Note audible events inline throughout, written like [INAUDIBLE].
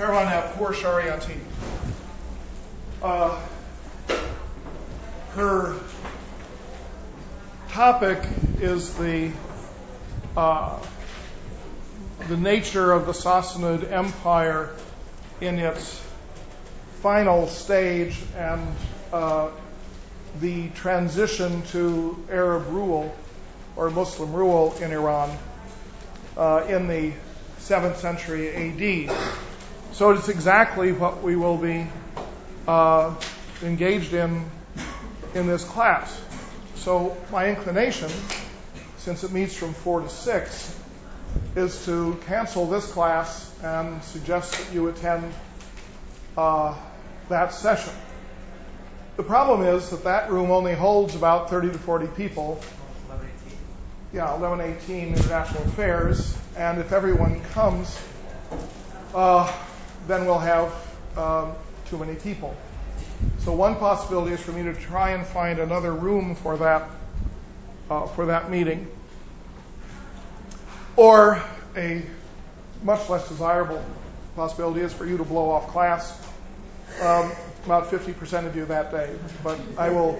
Parvaneh Pourshariati. Uh, her topic is the uh, the nature of the Sassanid Empire in its final stage and uh, the transition to Arab rule or Muslim rule in Iran in the 7th century AD. So it's exactly what we will be uh, engaged in in this class. So my inclination, since it meets from 4 to 6, is to cancel this class and suggest that you attend uh, that session. The problem is that that room only holds about 30 to 40 people. Yeah, 1118 International Affairs. And if everyone comes, uh, then we'll have um, too many people. So one possibility is for me to try and find another room for that uh, for that meeting, or a much less desirable possibility is for you to blow off class. Um, about 50% of you that day, but I will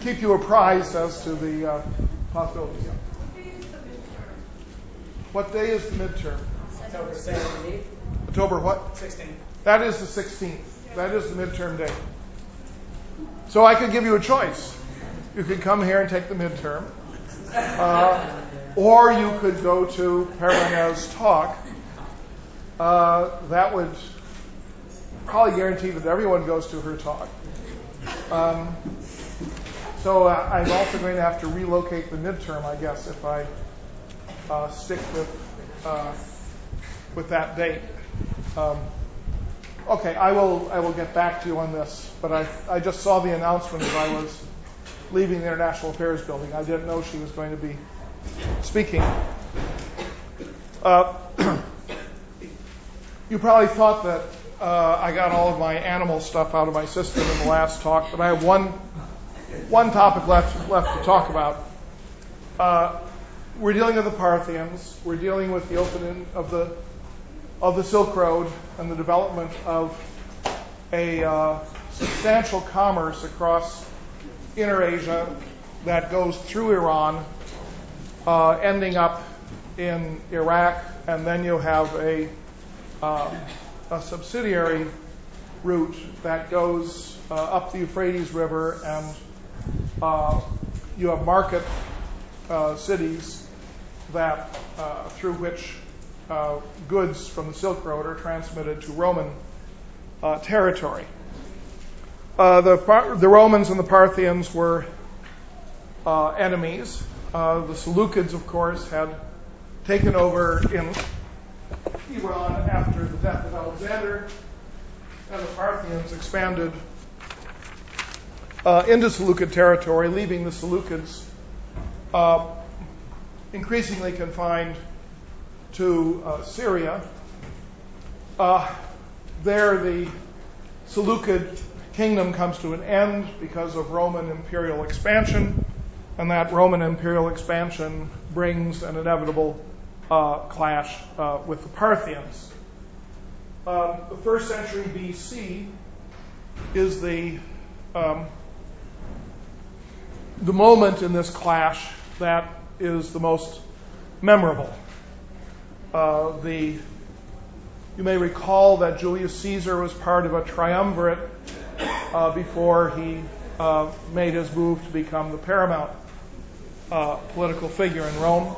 keep you apprised as to the uh, possibilities. What day is the midterm? October 17th. October what? 16th. That is the 16th. That is the midterm day. So I could give you a choice. You could come here and take the midterm, uh, or you could go to Parvaneh's talk. Uh, that would probably guarantee that everyone goes to her talk. Um, so uh, I'm also going to have to relocate the midterm, I guess, if I uh, stick with uh, with that date. Um, okay, I will I will get back to you on this, but I I just saw the announcement as I was leaving the International Affairs Building. I didn't know she was going to be speaking. Uh, [CLEARS THROAT] you probably thought that uh, I got all of my animal stuff out of my system in the last talk, but I have one one topic left left to talk about. Uh, we're dealing with the Parthians. We're dealing with the opening of the of the Silk Road and the development of a uh, substantial commerce across Inner Asia that goes through Iran, uh, ending up in Iraq, and then you have a uh, a subsidiary route that goes uh, up the Euphrates River, and uh, you have market uh, cities that through which Uh, goods from the Silk Road are transmitted to Roman uh, territory. Uh, the, the Romans and the Parthians were enemies. the Seleucids, of course, had taken over in Iran after the death of Alexander, and the Parthians expanded uh, into Seleucid territory, leaving the Seleucids uh, increasingly confined to uh, Syria. Uh, there, the Seleucid kingdom comes to an end because of Roman imperial expansion, and that Roman imperial expansion brings an inevitable uh, clash with the Parthians. Um, the first century BC is the um, the moment in this clash that is the most memorable. Uh, the you may recall that Julius Caesar was part of a triumvirate uh, before he uh, made his move to become the paramount uh, political figure in Rome.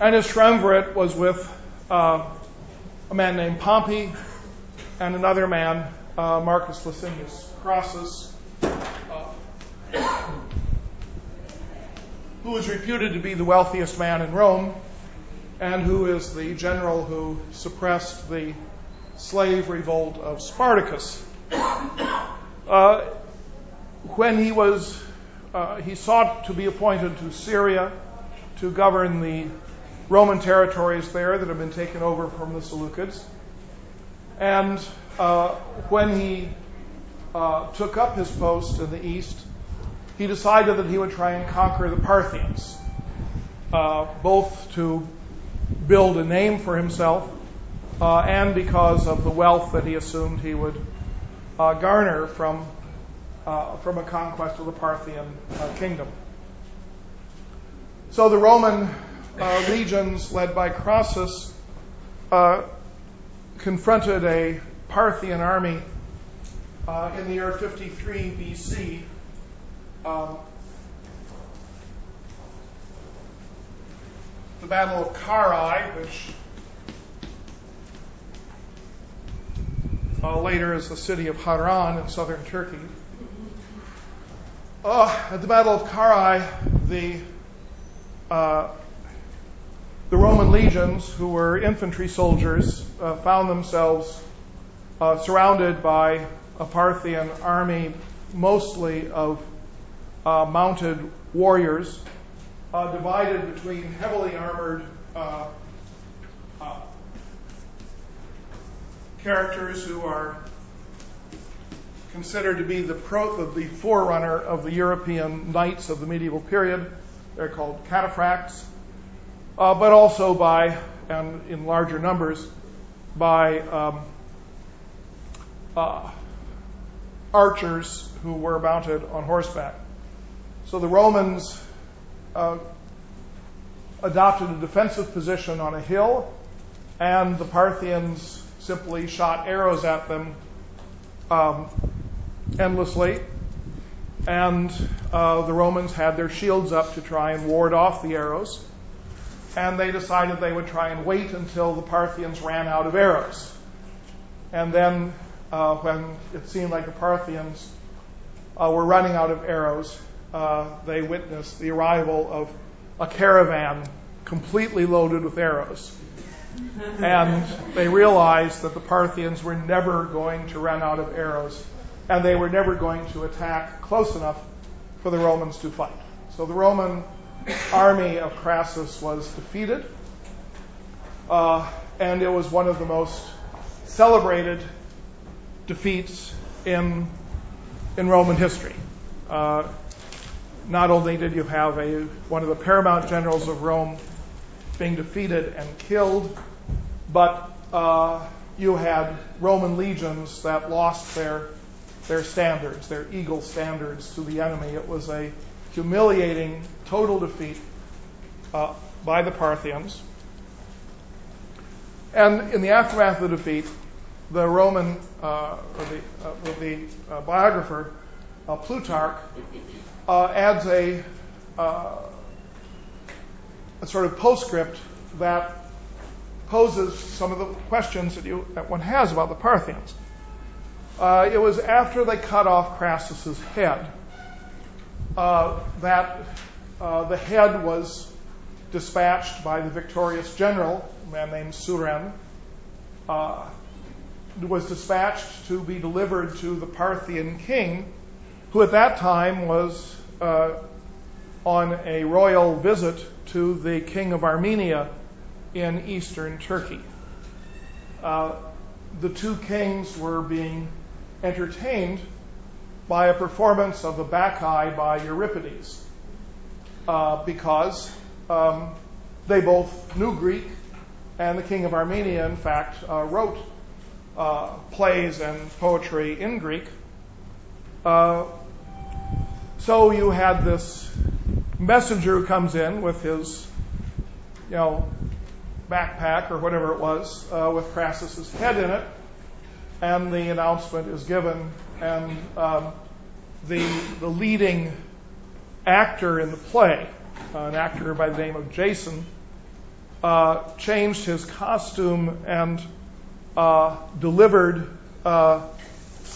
And his triumvirate was with uh, a man named Pompey and another man, uh, Marcus Licinius Crassus, uh, [COUGHS] was reputed to be the wealthiest man in Rome and who is the general who suppressed the slave revolt of Spartacus. Uh, when he was, uh, he sought to be appointed to Syria to govern the Roman territories there that had been taken over from the Seleucids. And uh, when he uh, took up his post in the east, he decided that he would try and conquer the Parthians, uh, both to build a name for himself uh, and because of the wealth that he assumed he would uh, garner from, uh, from a conquest of the Parthian uh, kingdom. So the Roman uh, legions, led by Crassus, confronted a Parthian army in the year 53 BC. Um, the Battle of Carrhae, which uh, later is the city of Harran in southern Turkey. Uh, at the Battle of Carrhae, the uh, the Roman legions, who were infantry soldiers, uh, found themselves uh, surrounded by a Parthian army, mostly of uh, mounted warriors divided between heavily armored uh, uh, characters who are considered to be the, forerunner of the European knights of the medieval period. They're called cataphracts, uh, but also by, and in larger numbers, by um, uh, archers who were mounted on horseback. So the Romans uh, adopted a defensive position on a hill, and the Parthians simply shot arrows at them um, endlessly. And uh, the Romans had their shields up to try and ward off the arrows. And they decided they would try and wait until the Parthians ran out of arrows. And then, uh, when it seemed like the Parthians uh, were running out of arrows, uh, they witnessed the arrival of a caravan completely loaded with arrows. And they realized that the Parthians were never going to run out of arrows, and they were never going to attack close enough for the Romans to fight. So the Roman army of Crassus was defeated, uh, and it was one of the most celebrated defeats in in Roman history. Uh, not only did you have a, one of the paramount generals of Rome being defeated and killed, but uh, you had Roman legions that lost their their standards, their eagle standards to the enemy. It was a humiliating, total defeat uh, by the Parthians. And in the aftermath of the defeat, the Roman, uh, or the, uh, the uh, biographer uh, Plutarch, adds a, uh, a sort of postscript that poses some of the questions that, one has about the Parthians. Uh, it was after they cut off Crassus's head uh, that uh, the head was dispatched by the victorious general, a man named Suren, uh, was dispatched to be delivered to the Parthian king who at that time was uh, on a royal visit to the king of Armenia in eastern Turkey. Uh, the two kings were being entertained by a performance of the Bacchae by Euripides uh, because um, they both knew Greek, and the king of Armenia, in fact, uh, wrote uh, plays and poetry in Greek. So you had this messenger who comes in with his, you know, backpack or whatever it was, uh, with Crassus's head in it, and the announcement is given, and um, the the leading actor in the play, uh, an actor by the name of Jason, uh, changed his costume and uh, delivered uh,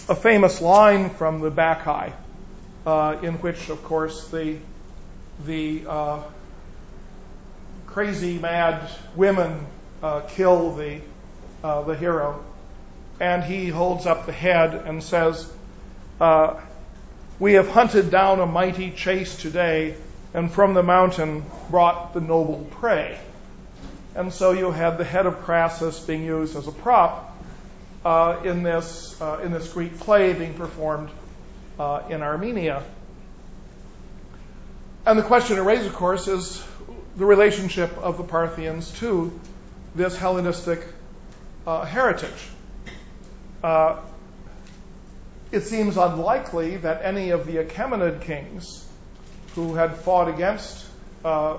a famous line from the Bacchae in which, of course, the the uh, crazy mad women uh, kill the uh, the hero, and he holds up the head and says, uh, "We have hunted down a mighty chase today, and from the mountain brought the noble prey." And so you had the head of Crassus being used as a prop uh, in this in this Greek play being performed uh, in Armenia. And the question it raises, of course, is the relationship of the Parthians to this Hellenistic uh, heritage. Uh, it seems unlikely that any of the Achaemenid kings who had fought against uh,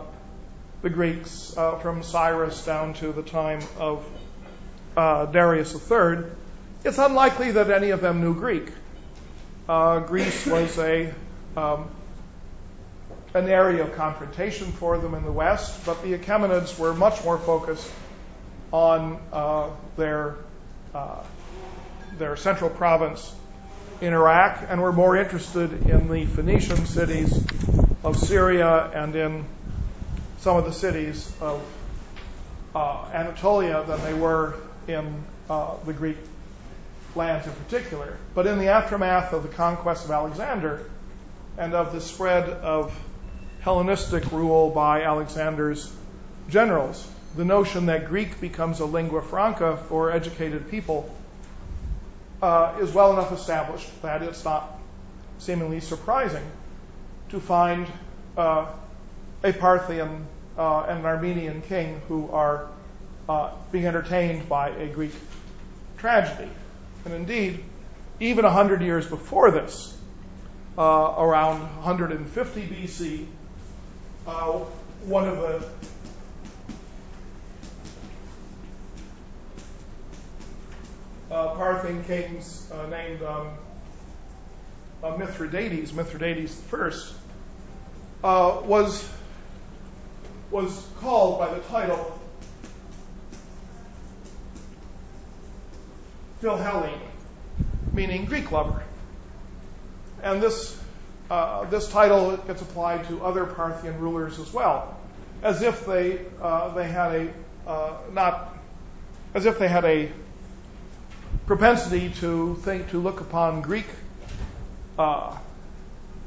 the Greeks uh, from Cyrus down to the time of uh, Darius III, it's unlikely that any of them knew Greek. Uh, Greece was a um, an area of confrontation for them in the West, but the Achaemenids were much more focused on uh, their uh, their central province in Iraq and were more interested in the Phoenician cities of Syria and in some of the cities of Anatolia than they were in the Greek lands in particular. But in the aftermath of the conquest of Alexander and of the spread of Hellenistic rule by Alexander's generals, the notion that Greek becomes a lingua franca for educated people uh, is well enough established that it's not seemingly surprising to find uh, a Parthian uh, and an Armenian king who are uh, being entertained by a Greek tragedy. And indeed, even a hundred years before this, uh, around 150 BC, uh, one of the uh, Parthian kings uh, named um, uh, Mithridates, Mithridates I, uh, was was called by the title Philhellene, meaning Greek lover. And this uh, this title gets applied to other Parthian rulers as well, as if they uh, they had a uh, not as if they had a propensity to think to look upon Greek uh,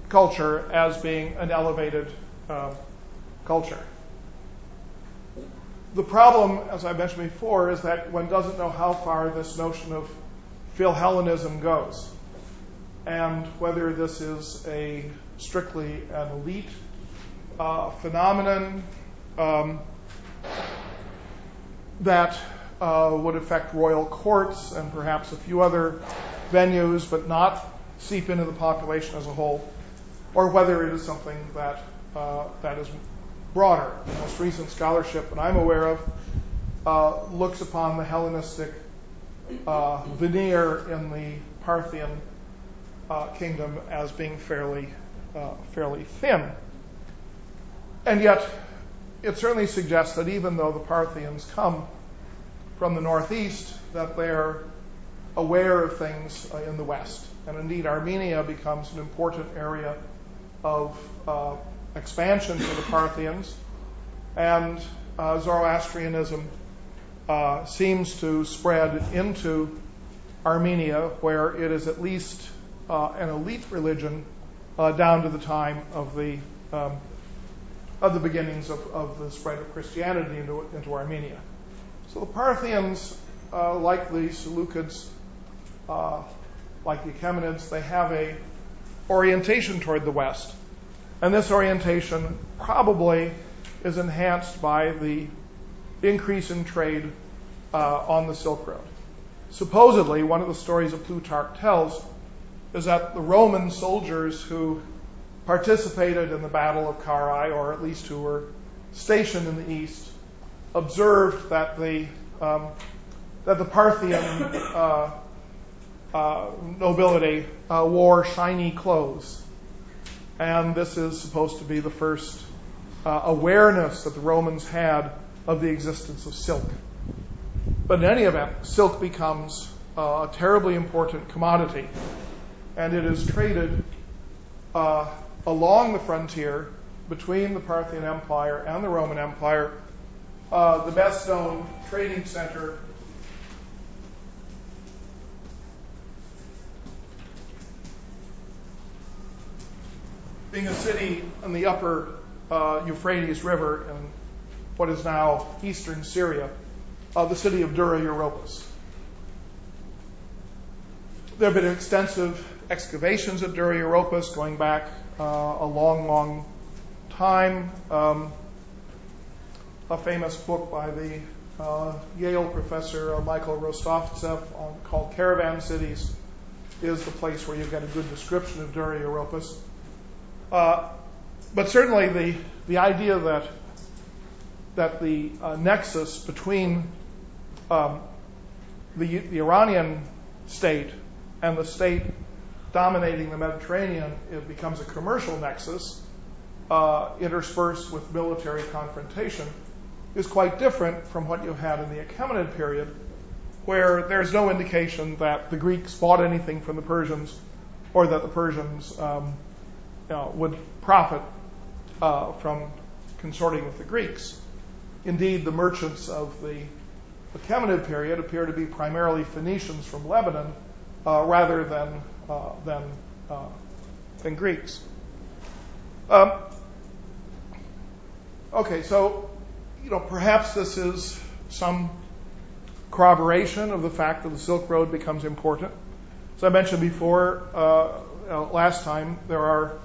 culture as being an elevated uh, culture. The problem, as I mentioned before, is that one doesn't know how far this notion of Philhellenism goes, and whether this is a strictly an elite uh, phenomenon um, that uh, would affect royal courts and perhaps a few other venues, but not seep into the population as a whole, or whether it is something that uh, that is broader. Most recent scholarship that I'm aware of uh, looks upon the Hellenistic uh, veneer in the Parthian uh, kingdom as being fairly uh, fairly thin, and yet it certainly suggests that even though the Parthians come from the northeast that they're aware of things uh, in the west. And indeed, Armenia becomes an important area of uh, expansion for the Parthians. And uh, Zoroastrianism uh, seems to spread into Armenia, where it is at least uh, an elite religion uh, down to the time of the um, of the beginnings of, of, the spread of Christianity into, into Armenia. So the Parthians, uh, like the Seleucids, like the Achaemenids, they have a orientation toward the West. And this orientation probably is enhanced by the increase in trade uh, on the Silk Road. Supposedly, one of the stories that Plutarch tells is that the Roman soldiers who participated in the Battle of Carrhae, or at least who were stationed in the east, observed that the um, that the Parthian uh, uh, nobility uh, wore shiny clothes, and this is supposed to be the first uh, awareness that the Romans had of the existence of silk. But in any event, silk becomes uh, a terribly important commodity, and it is traded uh, along the frontier between the Parthian Empire and the Roman Empire uh, the best known trading center being a city on the upper uh, Euphrates River in what is now eastern Syria, uh, the city of Dura Europos. There have been extensive excavations at Dura Europos going back uh, a long, long time. Um, a famous book by the uh, Yale professor uh, Michael Rostovtzeff called Caravan Cities is the place where you get a good description of Dura Europus. Uh, but certainly the, the idea that, that the uh, nexus between um, the, the Iranian state and the state dominating the Mediterranean, it becomes a commercial nexus uh, interspersed with military confrontation, is quite different from what you had in the Achaemenid period, where there's no indication that the Greeks bought anything from the Persians or that the Persians um, would profit uh, from consorting with the Greeks. Indeed, the merchants of the Achaemenid period appear to be primarily Phoenicians from Lebanon uh, rather than uh, than than Greeks. Um, okay, so you know perhaps this is some corroboration of the fact that the Silk Road becomes important. As I mentioned before, last time, there are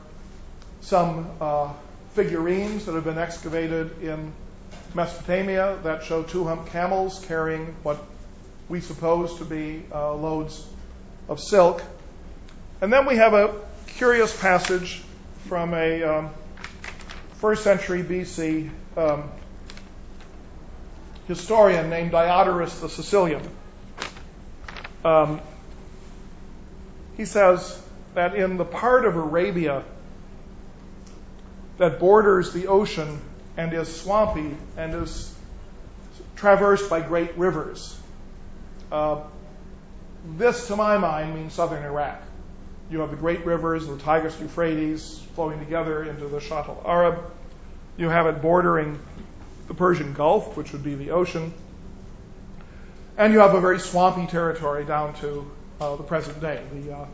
some uh, figurines that have been excavated in Mesopotamia that show two humped camels carrying what we suppose to be uh, loads of silk. And then we have a curious passage from a um, first century BC um, historian named Diodorus the Sicilian. Um, he says that in the part of Arabia that borders the ocean and is swampy and is traversed by great rivers, uh, this, to my mind, means southern Iraq. You have the great rivers, the Tigris Euphrates, flowing together into the Shatt al Arab. You have it bordering the Persian Gulf, which would be the ocean. And you have a very swampy territory down to uh, the present day. The uh,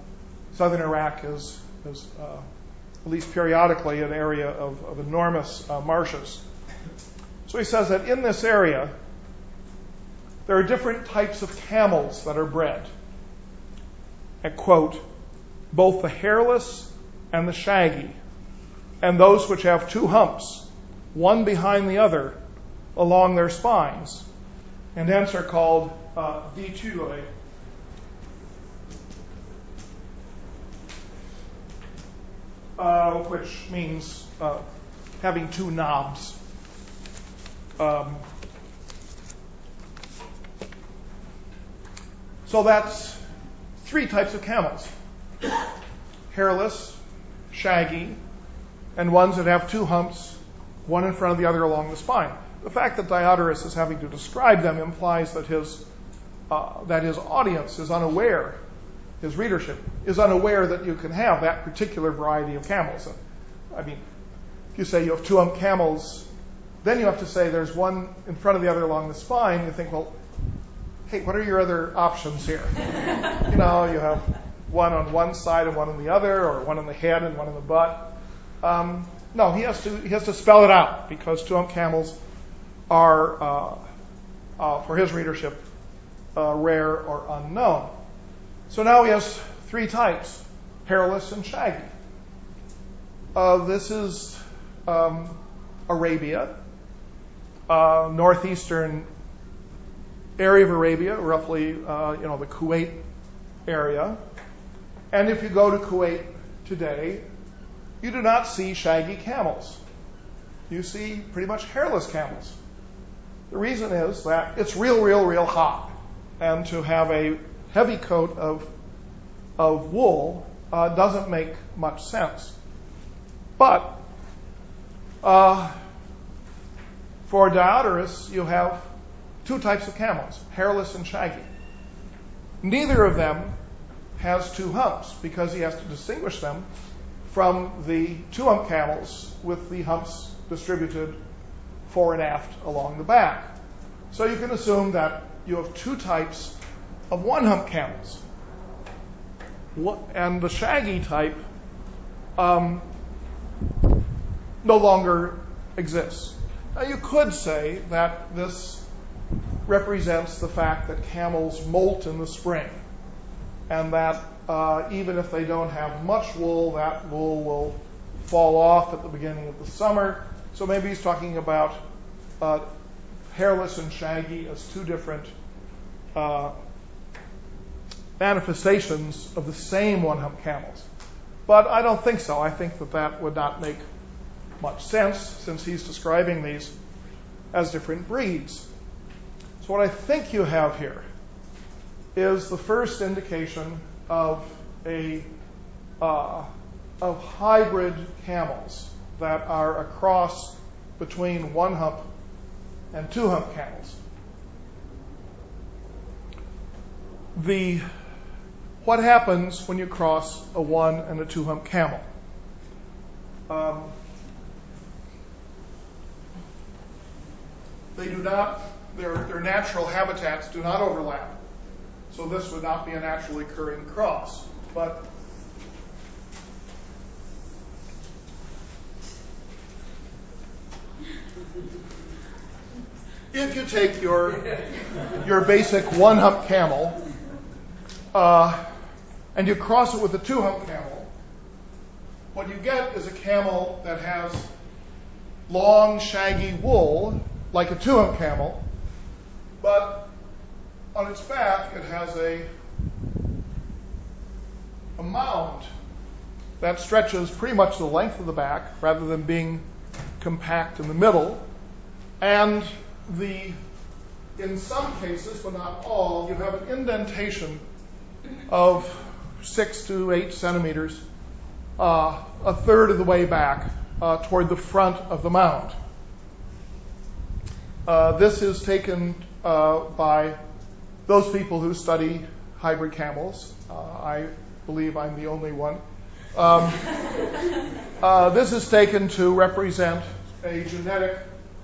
southern Iraq is, is uh, at least periodically an area of, of enormous uh, marshes. So he says that in this area, there are different types of camels that are bred. And quote, both the hairless and the shaggy, and those which have two humps, one behind the other, along their spines, and hence are called uh, uh, which means uh, having two knobs. Um, so that's three types of camels hairless, shaggy, and ones that have two humps, one in front of the other along the spine. The fact that Diodorus is having to describe them implies that his, uh, that his audience is unaware, his readership is unaware that you can have that particular variety of camels. I mean, if you say you have two hump camels, then you have to say there's one in front of the other along the spine. You think, well, hey, what are your other options here? you know, you have one on one side and one on the other, or one on the head and one on the butt. Um, no, he has to he has to spell it out because two hump camels are, uh, uh, for his readership, uh, rare or unknown. So now he has three types hairless and shaggy. Uh, this is um, Arabia, uh, northeastern area of Arabia, roughly uh, you know the Kuwait area. And if you go to Kuwait today, you do not see shaggy camels. You see pretty much hairless camels. The reason is that it's real, real, real hot. And to have a heavy coat of, of wool uh, doesn't make much sense. But uh, for Diodorus, you have two types of camels, hairless and shaggy. Neither of them has two humps because he has to distinguish them from the two hump camels with the humps distributed fore and aft along the back. So you can assume that you have two types of one hump camels. And the shaggy type um, no longer exists. Now you could say that this represents the fact that camels molt in the spring, and that uh, even if they don't have much wool, that wool will fall off at the beginning of the summer. So maybe he's talking about uh, hairless and shaggy as two different uh, manifestations of the same one hump camels. But I don't think so. I think that that would not make much sense since he's describing these as different breeds. So, what I think you have here is the first indication of a uh, of hybrid camels that are a cross between one hump and two hump camels. The what happens when you cross a one and a two hump camel? Um, they do not, their, their natural habitats do not overlap. So this would not be a naturally occurring cross. But if you take your your basic one hump camel uh, and you cross it with a two hump camel, what you get is a camel that has long, shaggy wool like a two hump camel, but on its back it has a, a mound that stretches pretty much the length of the back rather than being compact in the middle. And the in some cases, but not all, you have an indentation of six to eight centimeters, uh, a third of the way back uh, toward the front of the mound. Uh, this is taken by those people who study hybrid camels. I believe I'm the only one. Um, [LAUGHS] this is taken to represent a genetic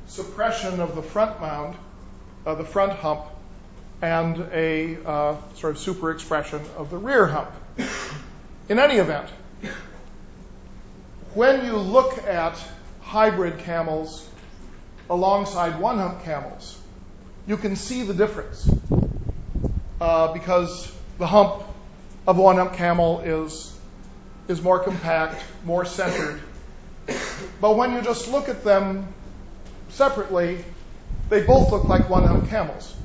suppression of the front mound, the front hump, and a sort of super expression of the rear hump. In any event, when you look at hybrid camels alongside one hump camels, you can see the difference uh, because the hump of a one hump camel is, is more compact, more centered. But when you just look at them separately, they both look like one hump camels.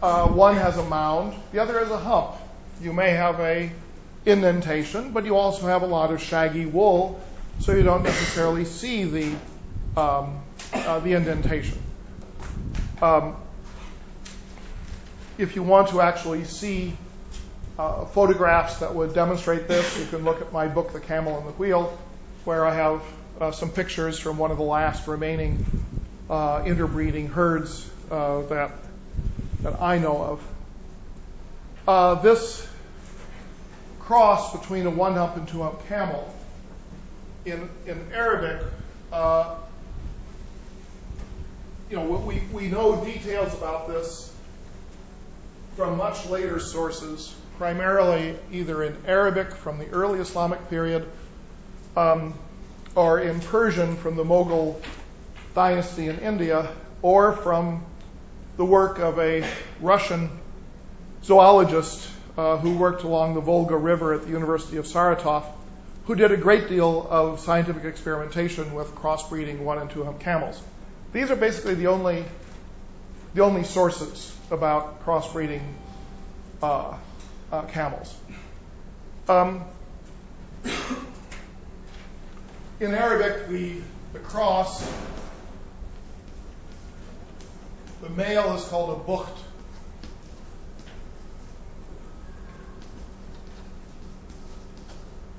Uh, one has a mound, the other has a hump. You may have a indentation, but you also have a lot of shaggy wool, so you don't necessarily see the um, uh, the indentation. Um, if you want to actually see uh, photographs that would demonstrate this, you can look at my book, The Camel and the Wheel, where I have uh, some pictures from one of the last remaining uh, interbreeding herds uh, that that I know of. Uh, this cross between a one hump and two hump camel in Arabic, uh, you know, we we know details about this from much later sources, primarily either in Arabic from the early Islamic period. Um, or in Persian from the Mughal dynasty in India, or from the work of a Russian zoologist who worked along the Volga River at the University of Saratov, who did a great deal of scientific experimentation with crossbreeding one and two hump camels. These are basically the only the only sources about crossbreeding uh, uh, camels. Um, in Arabic, the, the cross, the male is called a bukht.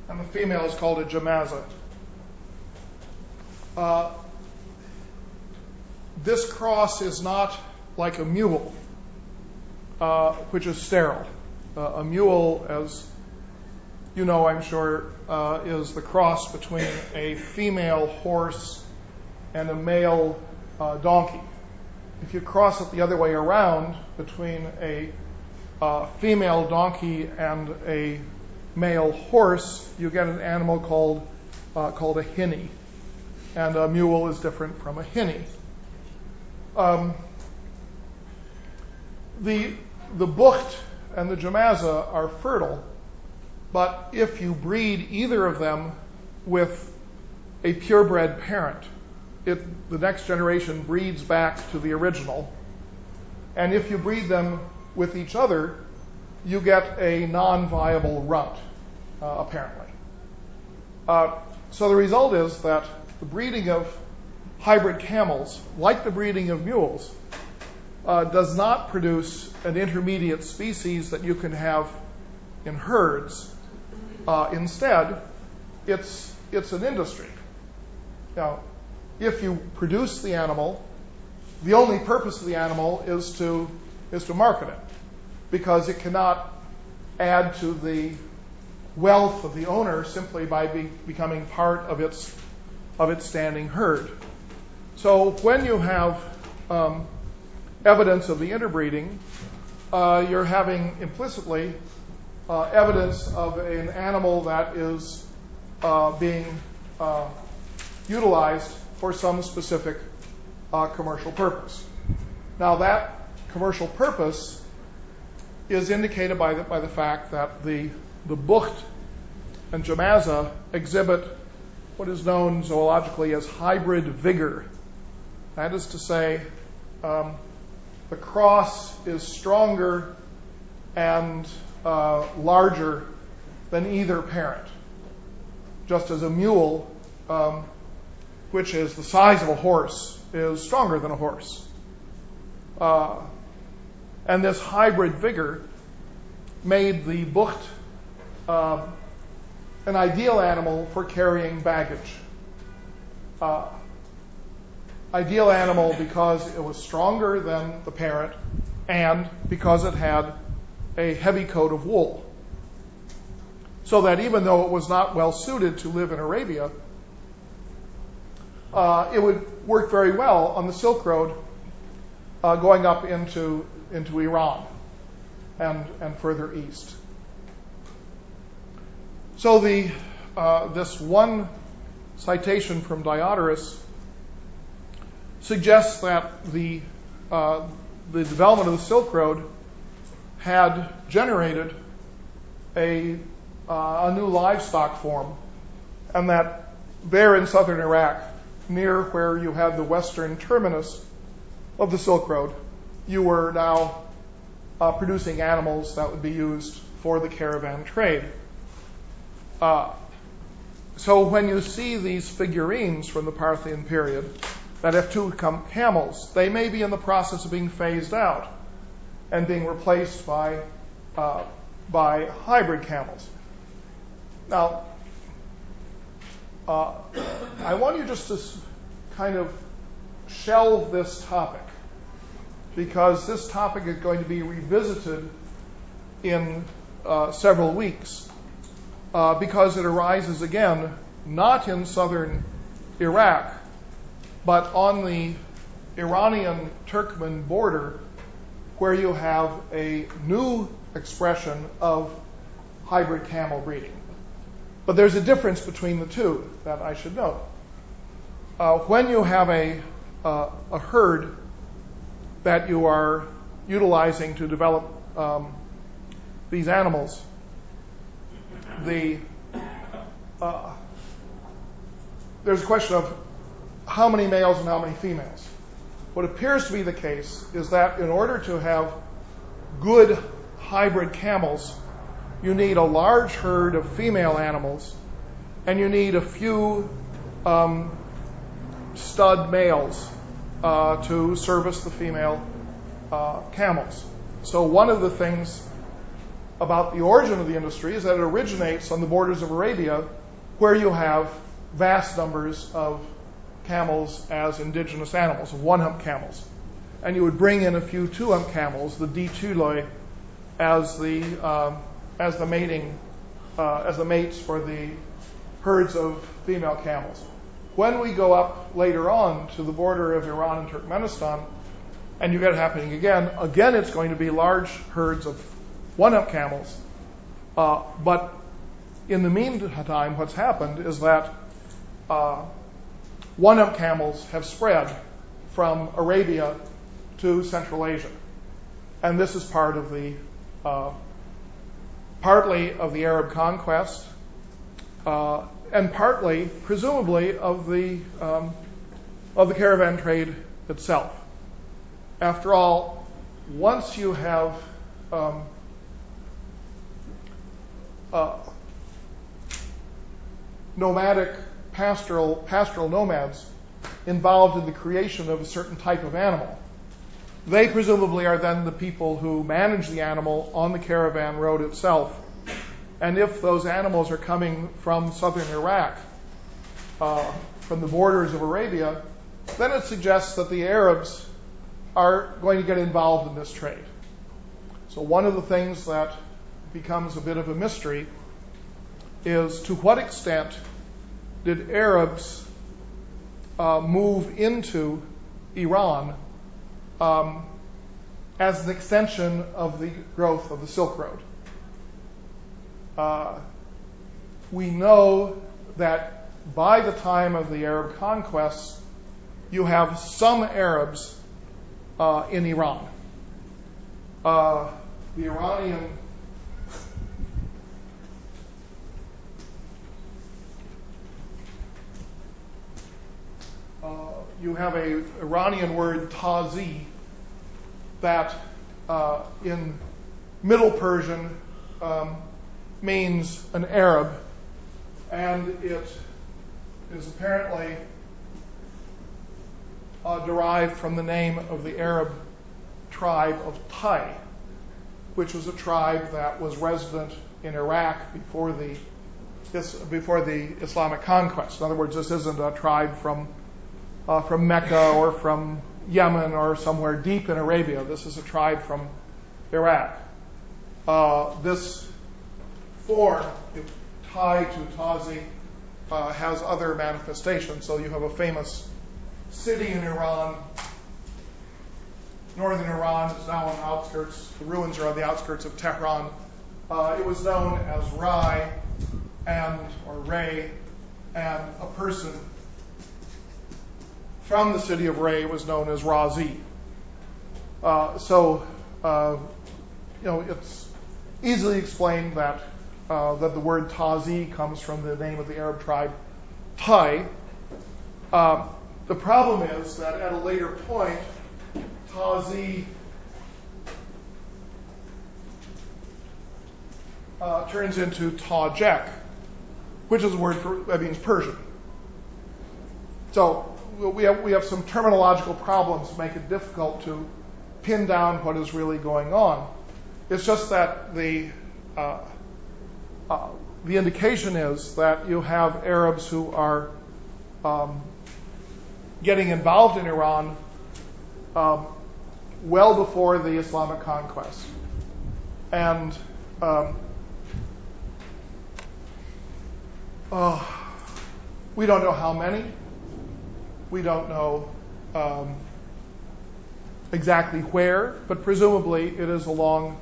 And the female is called a jamaza. Uh, this cross is not like a mule, uh, which is sterile. Uh, a mule, as you know, I'm sure, uh, is the cross between a female horse and a male uh, donkey. If you cross it the other way around between a uh, female donkey and a male horse, you get an animal called uh, called a hinny, and a mule is different from a hinny. Um, the the bukht and the jamaza are fertile but if you breed either of them with a purebred parent, it, the next generation breeds back to the original. And if you breed them with each other, you get a non-viable runt, uh, apparently. Uh, so the result is that the breeding of hybrid camels, like the breeding of mules, uh, does not produce an intermediate species that you can have in herds. Uh, instead, it's it's an industry. Now, if you produce the animal, the only purpose of the animal is to is to market it, because it cannot add to the wealth of the owner simply by be, becoming part of its of its standing herd. So when you have um, evidence of the interbreeding, uh, you're having implicitly uh, evidence of an animal that is uh, being uh, utilized for some specific uh, commercial purpose. Now, that commercial purpose is indicated by the, by the fact that the, the Bukht and Jamaza exhibit what is known zoologically as hybrid vigor. That is to say, um, the cross is stronger and uh, larger than either parent. Just as a mule, um, which is the size of a horse, is stronger than a horse. Uh, and this hybrid vigor made the Bukht uh, an ideal animal for carrying baggage. Uh, ideal animal because it was stronger than the parent and because it had a heavy coat of wool. So that even though it was not well suited to live in Arabia, uh, it would work very well on the Silk Road uh, going up into, into Iran and, and further east. So the, uh, this one citation from Diodorus suggests that the, uh, the development of the Silk Road had generated a, uh, a new livestock form, and that there in southern Iraq, near where you have the western terminus of the Silk Road, you were now uh, producing animals that would be used for the caravan trade. Uh, so when you see these figurines from the Parthian period that have two camels, they may be in the process of being phased out and being replaced by uh, by hybrid camels. Now, uh, I want you just to kind of shelve this topic because this topic is going to be revisited in uh, several weeks uh, because it arises again not in southern Iraq but on the Iranian Turkmen border where you have a new expression of hybrid camel breeding. But there's a difference between the two that I should note. Uh, when you have a, uh, a herd that you are utilizing to develop um, these animals, the uh, there's a question of how many males and how many females. What appears to be the case is that in order to have good hybrid camels, you need a large herd of female animals and you need a few um, stud males uh, to service the female uh, camels. So, one of the things about the origin of the industry is that it originates on the borders of Arabia where you have vast numbers of camels as indigenous animals, one hump camels. And you would bring in a few two hump camels, the dituloi, as the, um, as the mating, uh, as the mates for the herds of female camels. When we go up later on to the border of Iran and Turkmenistan, and you get it happening again, again it's going to be large herds of one up camels. Uh, but in the meantime, what's happened is that uh, one up camels have spread from Arabia to Central Asia. And this is part of the, uh, partly of the Arab conquest, uh, and partly, presumably, of the, um, of the caravan trade itself. After all, once you have um, uh, nomadic pastoral pastoral nomads involved in the creation of a certain type of animal. They presumably are then the people who manage the animal on the caravan road itself. And if those animals are coming from southern Iraq, uh, from the borders of Arabia, then it suggests that the Arabs are going to get involved in this trade. So, one of the things that becomes a bit of a mystery is to what extent did Arabs uh, move into Iran um, as an extension of the growth of the Silk Road? Uh, we know that by the time of the Arab conquests, you have some Arabs uh, in Iran. Uh, the Iranian you have a Iranian word tazi that in Middle Persian um, means an Arab, and it is apparently uh, derived from the name of the Arab tribe of Tai, which was a tribe that was resident in Iraq before the before the Islamic conquest. In other words, this isn't a tribe from uh, from Mecca or from Yemen or somewhere deep in Arabia. This is a tribe from Iraq. Uh, this form, to Tazi, uh, has other manifestations. So you have a famous city in Iran. Northern Iran is now on the outskirts. The ruins are on the outskirts of Tehran. Uh, it was known as Rai and or Ray, and a person from the city of Ray was known as Razi. Uh, so, you know, it's easily explained that uh, that the word Tazi comes from the name of the Arab tribe Tai. Um, the problem is that at a later point, Tazi uh, turns into Tajik, which is a word for, that means Persian. So we have, we have some terminological problems that make it difficult to pin down what is really going on. It's just that the uh, the indication is that you have Arabs who are um, getting involved in Iran um, well before the Islamic conquest, and um, uh, we don't know how many. We don't know exactly where, but presumably it is along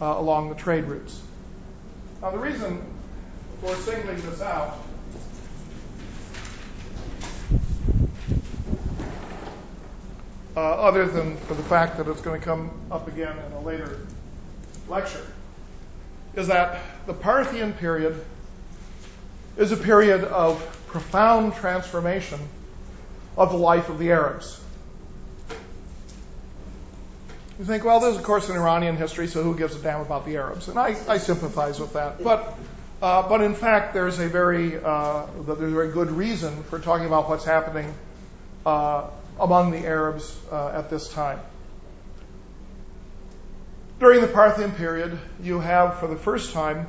uh, along the trade routes. Now, the reason for singling this out uh, other than for the fact that it's going to come up again in a later lecture, is that the Parthian period is a period of profound transformation of the life of the Arabs. You think, well, there's of course an Iranian history, so who gives a damn about the Arabs? And I, I sympathize with that. But, uh, but in fact, there's a very uh, there's a very good reason for talking about what's happening uh, among the Arabs uh, at this time. During the Parthian period, you have, for the first time,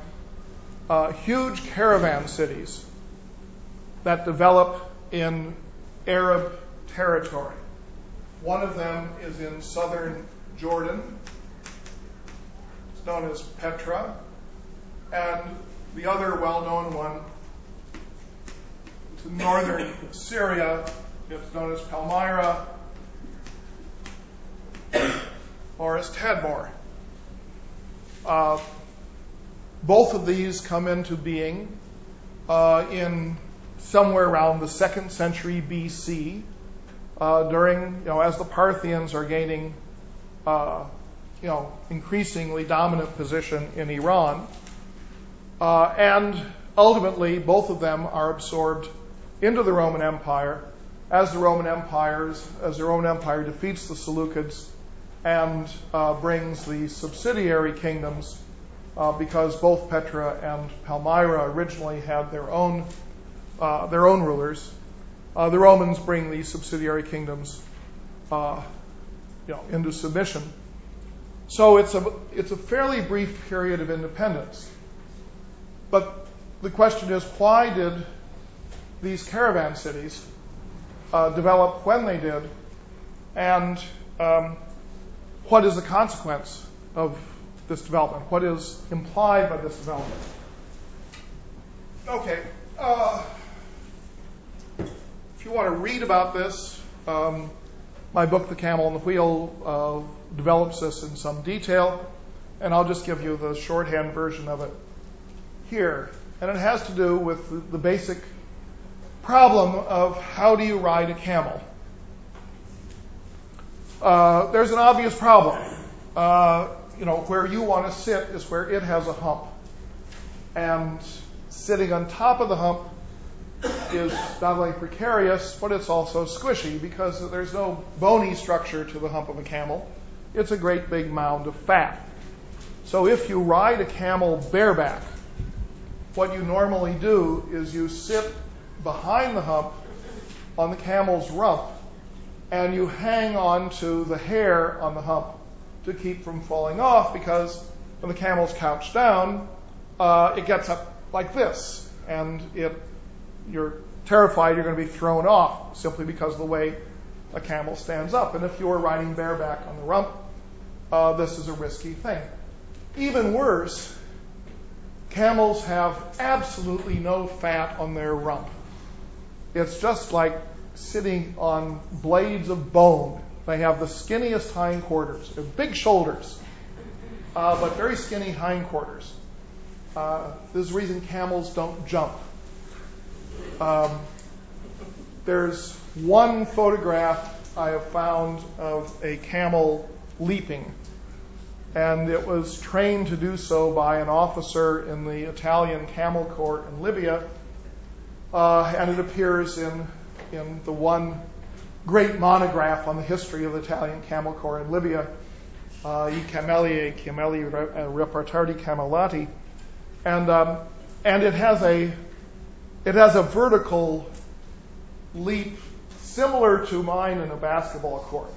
uh, huge caravan cities that develop in Arab territory. One of them is in southern Jordan. It's known as Petra. And the other well known one in northern [COUGHS] Syria. It's known as Palmyra or as Tadmor. Uh, both of these come into being uh, in somewhere around the second century BC, uh, during, you know, as the Parthians are gaining, you know, increasingly dominant position in Iran. Uh, and ultimately, both of them are absorbed into the Roman Empire as the Roman Empire defeats the Seleucids and uh, brings the subsidiary kingdoms, uh, because both Petra and Palmyra originally had their own uh, their own rulers. Uh, the Romans bring these subsidiary kingdoms, uh, you know, into submission. So it's a it's a fairly brief period of independence. But the question is, why did these caravan cities uh, develop when they did, and um, what is the consequence of this development? What is implied by this development? Okay. Uh, if you want to read about this, um, my book, The Camel and the Wheel, uh, develops this in some detail, and I'll just give you the shorthand version of it here. And it has to do with the, basic problem of how do you ride a camel. Uh, there's an obvious problem. Uh, you know, where you want to sit is where it has a hump. And sitting on top of the hump is not only precarious, but it's also squishy because there's no bony structure to the hump of a camel. It's a great big mound of fat. So if you ride a camel bareback, what you normally do is you sit behind the hump on the camel's rump and you hang on to the hair on the hump to keep from falling off because when the camel's couched down, uh, it gets up like this and it you're terrified you're going to be thrown off simply because of the way a camel stands up. And if you're riding bareback on the rump, uh, this is a risky thing. Even worse, camels have absolutely no fat on their rump. It's just like sitting on blades of bone. They have the skinniest hindquarters, They're big shoulders, uh, but very skinny hindquarters. Uh, this is the reason camels don't jump. Um, there's one photograph I have found of a camel leaping, and it was trained to do so by an officer in the Italian Camel Corps in Libya, uh, and it appears in in the one great monograph on the history of the Italian Camel Corps in Libya, uh, I Cameli e Cameli Repartiti Camellati, and um, and it has a it has a vertical leap similar to mine in a basketball court,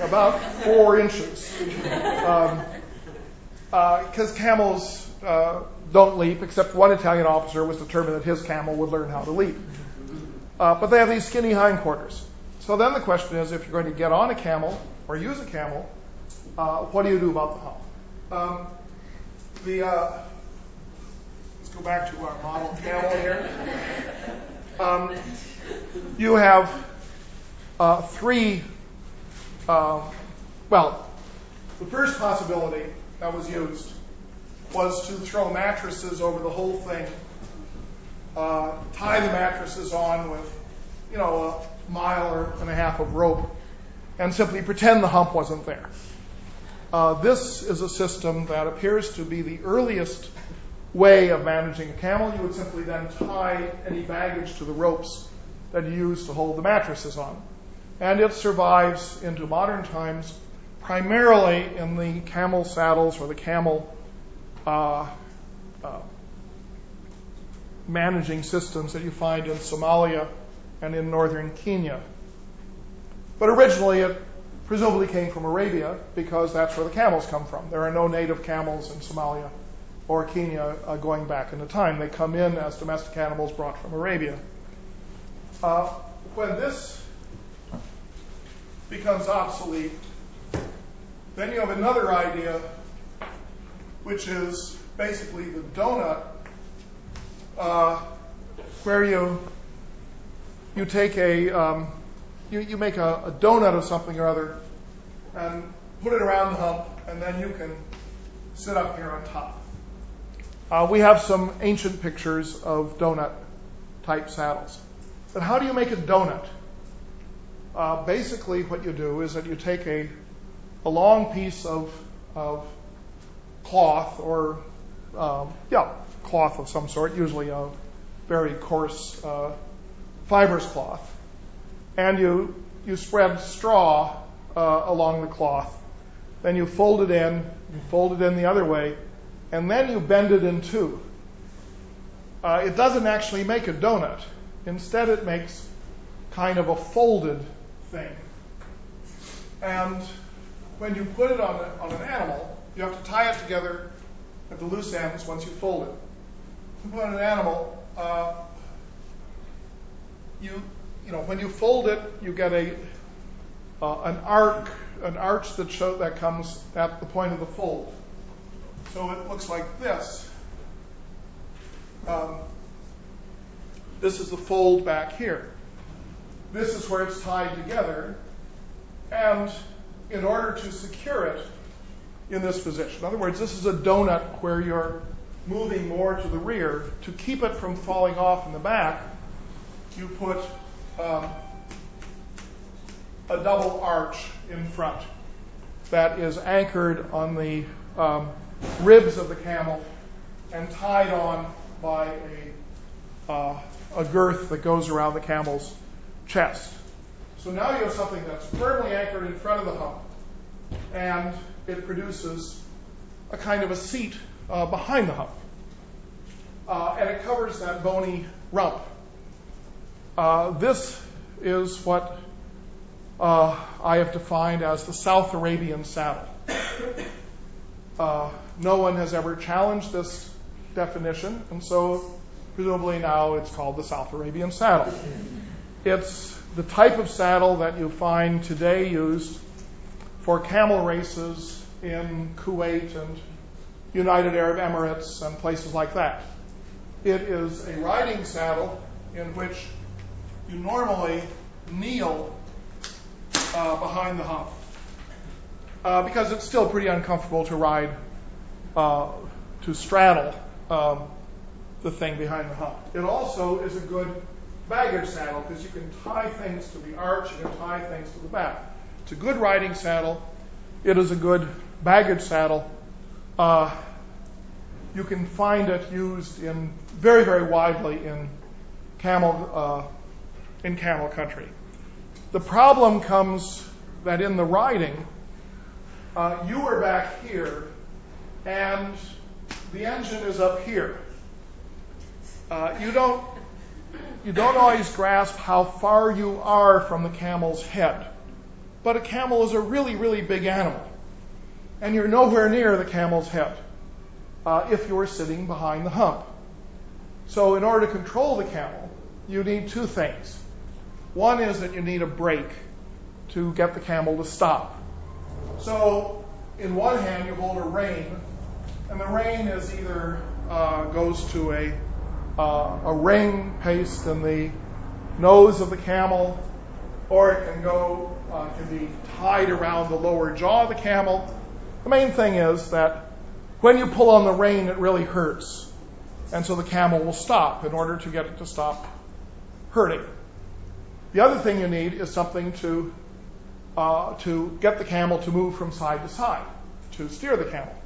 about four inches. Because um, uh, camels uh, don't leap, except one Italian officer was determined that his camel would learn how to leap. Uh, but they have these skinny hindquarters. So then the question is if you're going to get on a camel or use a camel, uh, what do you do about the hump? Um, the, uh, go back to our model camel here. Um, you have uh, three, uh, well, the first possibility that was used was to throw mattresses over the whole thing, uh, tie the mattresses on with, you know, a mile or and a half of rope, and simply pretend the hump wasn't there. Uh, this is a system that appears to be the earliest way of managing a camel. You would simply then tie any baggage to the ropes that you use to hold the mattresses on. And it survives into modern times primarily in the camel saddles or the camel uh, uh, managing systems that you find in Somalia and in northern Kenya. But originally it presumably came from Arabia because that's where the camels come from. There are no native camels in Somalia or Kenya uh, going back into time. They come in as domestic animals brought from Arabia. Uh, when this becomes obsolete, then you have another idea, which is basically the donut, uh, where you you take a um, you, make a, a donut of something or other and put it around the hump, and then you can sit up here on top. Uh, we have some ancient pictures of donut type saddles. But how do you make a donut? Uh, basically, what you do is that you take a, a long piece of, of cloth or, um, yeah, cloth of some sort, usually a very coarse uh, fibrous cloth, and you, you spread straw uh, along the cloth. Then you fold it in, you fold it in the other way, and then you bend it in two. Uh, it doesn't actually make a donut. Instead, it makes kind of a folded thing. And when you put it on, a, on an animal, you have to tie it together at the loose ends once you fold it. You put on an animal, uh, you you know when you fold it, you get a uh, an arc an arch that show that comes at the point of the fold. So it looks like this. Um, this is the fold back here. This is where it's tied together, and in order to secure it in this position, in other words, this is a donut where you're moving more to the rear to keep it from falling off in the back. You put um, a double arch in front that is anchored on the um, ribs of the camel and tied on by a, uh, a girth that goes around the camel's chest. So now you have something that's firmly anchored in front of the hump, and it produces a kind of a seat uh, behind the hump. Uh, and it covers that bony rump. Uh, this is what uh, I have defined as the South Arabian saddle. No one has ever challenged this definition, and so presumably now it's called the South Arabian saddle. It's the type of saddle that you find today used for camel races in Kuwait and United Arab Emirates and places like that. It is a riding saddle in which you normally kneel uh, behind the hump uh, because it's still pretty uncomfortable to ride, to straddle um, the thing behind the hump. It also is a good baggage saddle because you can tie things to the arch, can tie things to the back. It's a good riding saddle. It is a good baggage saddle. Uh, you can find it used in very, very widely in camel uh, in camel country. The problem comes that in the riding, uh, you are back here, and the engine is up here. Uh, you don't you don't always grasp how far you are from the camel's head. But a camel is a really, really big animal. And you're nowhere near the camel's head uh, if you're sitting behind the hump. So, in order to control the camel, you need two things. One is that you need a brake to get the camel to stop. So, in one hand, you hold a rein, and the rein is either uh, goes to a uh, a ring placed in the nose of the camel, or it can go uh, can be tied around the lower jaw of the camel. The main thing is that when you pull on the rein, it really hurts, and so the camel will stop in order to get it to stop hurting. The other thing you need is something to uh, to get the camel to move from side to side to steer the camel.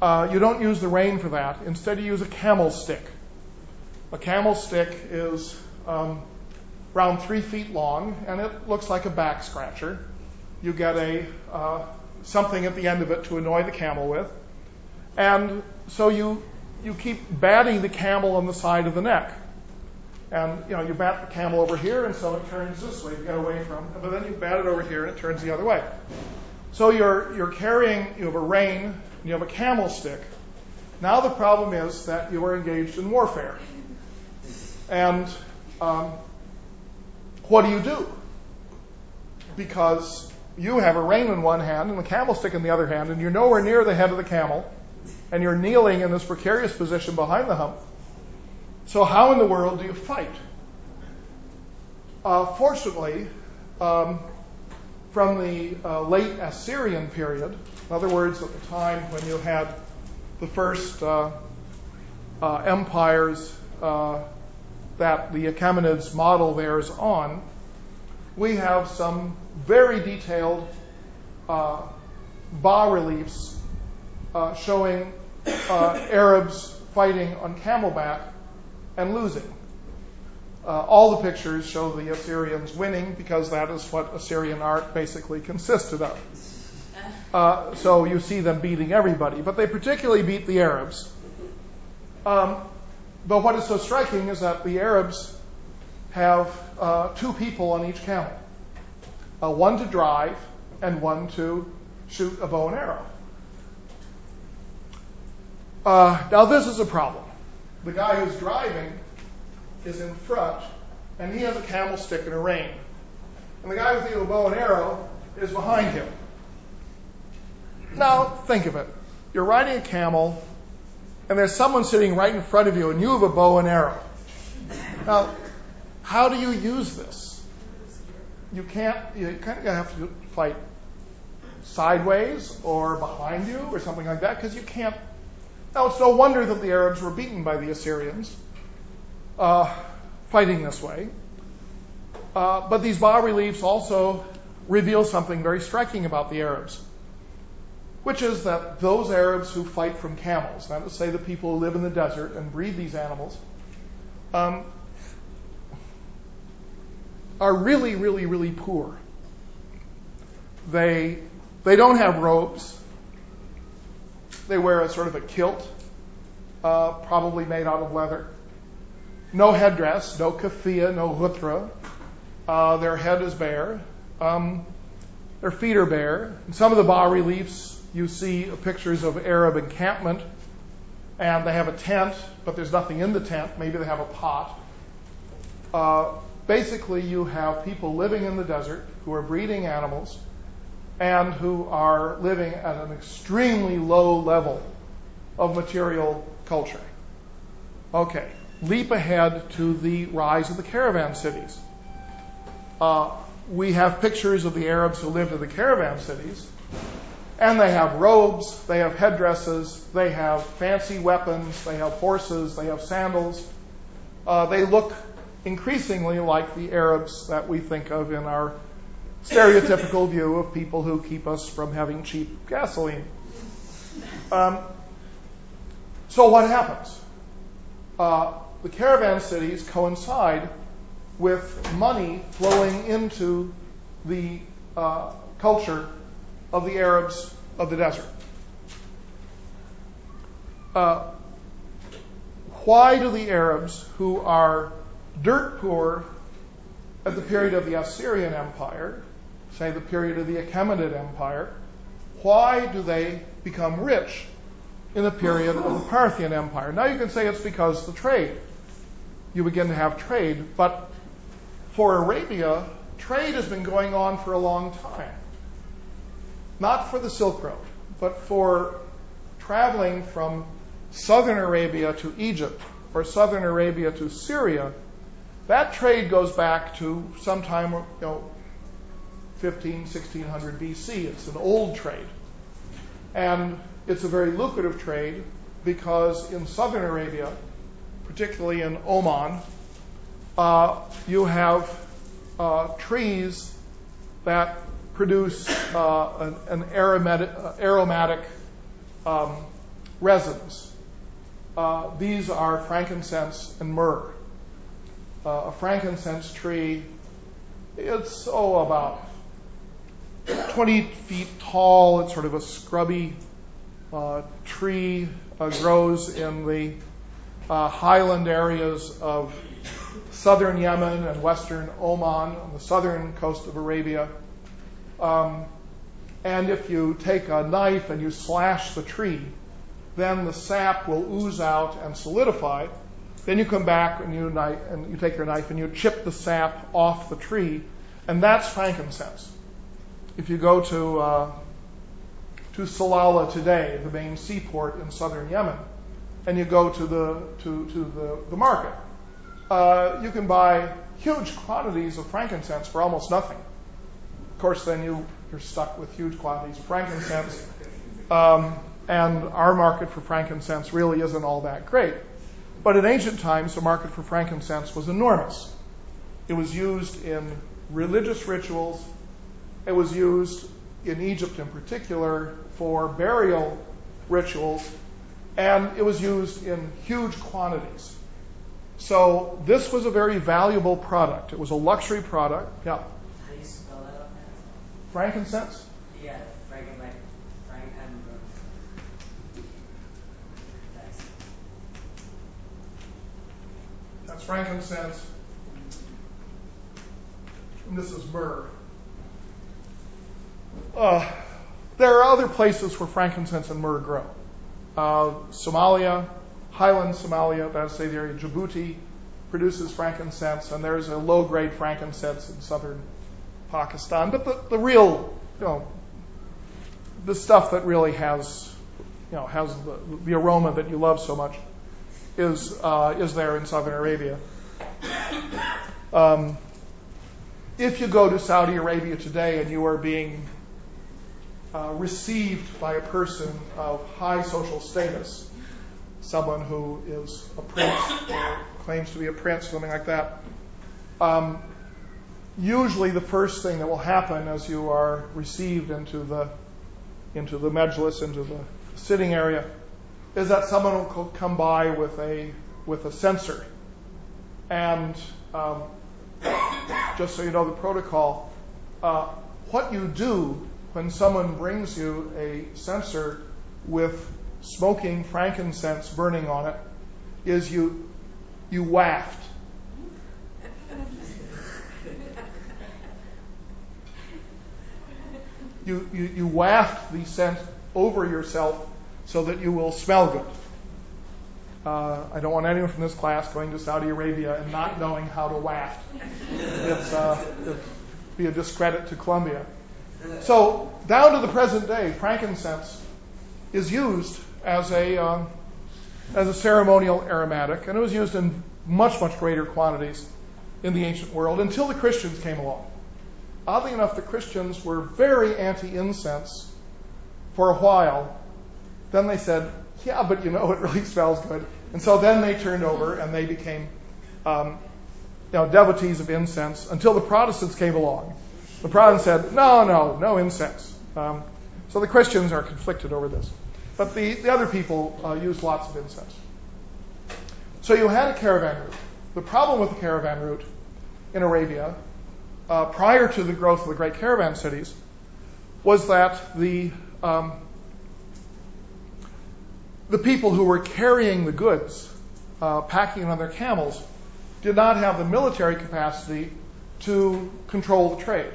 Uh, you don't use the rein for that. Instead, you use a camel stick. A camel stick is um, around three feet long, and it looks like a back scratcher. You get a uh, something at the end of it to annoy the camel with, and so you you keep batting the camel on the side of the neck. And you know, you bat the camel over here, and so it turns this way to get away from. But then you bat it over here, and it turns the other way. So you're you're carrying. You have a rein, and you have a camel stick. Now the problem is that you are engaged in warfare. And um, what do you do? Because you have a rein in one hand and the camel stick in the other hand, and you're nowhere near the head of the camel, and you're kneeling in this precarious position behind the hump. So, how in the world do you fight? Uh, fortunately, um, from the uh, late Assyrian period, in other words, at the time when you had the first uh, uh empires uh, that the Achaemenids model theirs on, we have some very detailed uh, bas reliefs showing Arabs fighting on camelback and losing. uh, all the pictures show the Assyrians winning because that is what Assyrian art basically consisted of. Uh, so you see them beating everybody, but they particularly beat the Arabs. Um, but what is so striking is that the Arabs have uh, two people on each camel uh, one to drive and one to shoot a bow and arrow. Uh, now, this is a problem. The guy who's driving is in front, and he has a camel stick and a rein. And the guy with the bow and arrow is behind him. Now, think of it. You're riding a camel, and there's someone sitting right in front of you, and you have a bow and arrow. Now, how do you use this? You can't, you kind of have to fight sideways or behind you or something like that because you can't now, it's no wonder that the Arabs were beaten by the Assyrians uh, fighting this way. Uh, but these bas reliefs also reveal something very striking about the Arabs, which is that those Arabs who fight from camels, that is to say the people who live in the desert and breed these animals, um, are really, really, really poor. They, they don't have robes. They wear a sort of a kilt, uh, probably made out of leather. No headdress, no kafia, no hutra. Uh, their head is bare. Um, their feet are bare. In some of the bas reliefs, you see pictures of Arab encampment, and they have a tent, but there's nothing in the tent. Maybe they have a pot. Uh, basically, you have people living in the desert who are breeding animals and who are living at an extremely low level of material culture. Okay, leap ahead to the rise of the caravan cities. Uh, we have pictures of the Arabs who lived in the caravan cities, and they have robes, they have headdresses, they have fancy weapons, they have horses, they have sandals. Uh, they look increasingly like the Arabs that we think of in our stereotypical [LAUGHS] view of people who keep us from having cheap gasoline. Um, so what happens? Uh, the caravan cities coincide with money flowing into the uh, culture of the Arabs of the desert. Uh, why do the Arabs, who are dirt poor at the period of the Assyrian Empire, say the period of the Achaemenid Empire, why do they become rich in the period of the Parthian Empire? Now you can say it's because the trade. You begin to have trade, but for Arabia, trade has been going on for a long time. Not for the Silk Road, but for traveling from southern Arabia to Egypt or southern Arabia to Syria. That trade goes back to sometime, you know, 15, 1600 BC. It's an old trade. And it's a very lucrative trade because in southern Arabia, particularly in Oman, uh, you have uh, trees that produce uh, an, an, aromatic, uh, aromatic um, resins. Uh, these are frankincense and myrrh. Uh, a frankincense tree, it's oh about 20 feet tall. It's sort of a scrubby uh, tree, uh, grows in the highland areas of southern Yemen and western Oman on the southern coast of Arabia. Um, and if you take a knife and you slash the tree, then the sap will ooze out and solidify. Then you come back and you, and you take your knife and you chip the sap off the tree, and that's frankincense if you go to uh, to Salalah today, the main seaport in southern Yemen, and you go to the to to the, the market, uh, you can buy huge quantities of frankincense for almost nothing. Of course, then you you're stuck with huge quantities of frankincense, um, and our market for frankincense really isn't all that great. But in ancient times, the market for frankincense was enormous. It was used in religious rituals it was used in Egypt in particular for burial rituals, and it was used in huge quantities. So this was a very valuable product. It was a luxury product. Yeah. How do you spell that up Frankincense? Yeah, Frank and Frank and That's frankincense. And this is myrrh. Uh, there are other places where frankincense and myrrh grow. Uh, Somalia, highland Somalia, that's say the area, Djibouti, produces frankincense, and there's a low grade frankincense in southern Pakistan. But the, the real, you know, the stuff that really has, you know, has the, the aroma that you love so much is, uh, is there in southern Arabia. Um, if you go to Saudi Arabia today and you are being uh, received by a person of high social status, someone who is a prince or claims to be a prince, something like that. Um, usually, the first thing that will happen as you are received into the into the majlis, into the sitting area, is that someone will come by with a with a censer, and um, just so you know the protocol, uh, what you do when someone brings you a censer with smoking frankincense burning on it is you you waft. You, waft the scent over yourself so that you will smell good. Uh, I don't want anyone from this class going to Saudi Arabia and not knowing how to waft. It's uh, it'd be a discredit to Columbia. So, down to the present day, frankincense is used as a, um, as a ceremonial aromatic, and it was used in much, much greater quantities in the ancient world until the Christians came along. Oddly enough, the Christians were very anti incense for a while. Then they said, yeah, but you know, it really smells good. And so then they turned over and they became um, you know, devotees of incense until the Protestants came along. The Protestants said, no, no, no incense. Um, so the Christians are conflicted over this. But the, the other people uh, used lots of incense. So you had a caravan route. The problem with the caravan route in Arabia, prior to the growth of the great caravan cities, was that the um, the people who were carrying the goods, uh, packing it on their camels, did not have the military capacity to control the trade.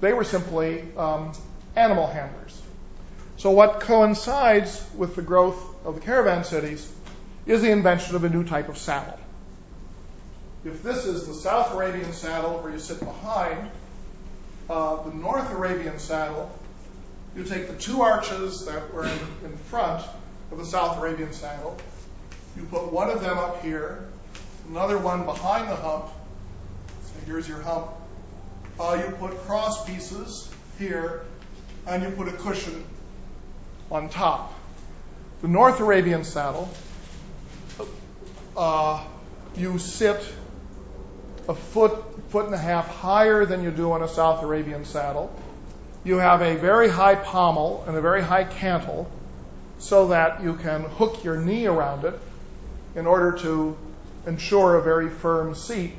They were simply um, animal handlers. So, what coincides with the growth of the caravan cities is the invention of a new type of saddle. If this is the South Arabian saddle where you sit behind, uh, the North Arabian saddle, you take the two arches that were in, front of the South Arabian saddle, you put one of them up here, another one behind the hump. So here's your hump. Uh, you put cross pieces here, and you put a cushion on top. The North Arabian saddle, uh, you sit a foot, foot and a half higher than you do on a South Arabian saddle. You have a very high pommel and a very high cantle so that you can hook your knee around it in order to ensure a very firm seat.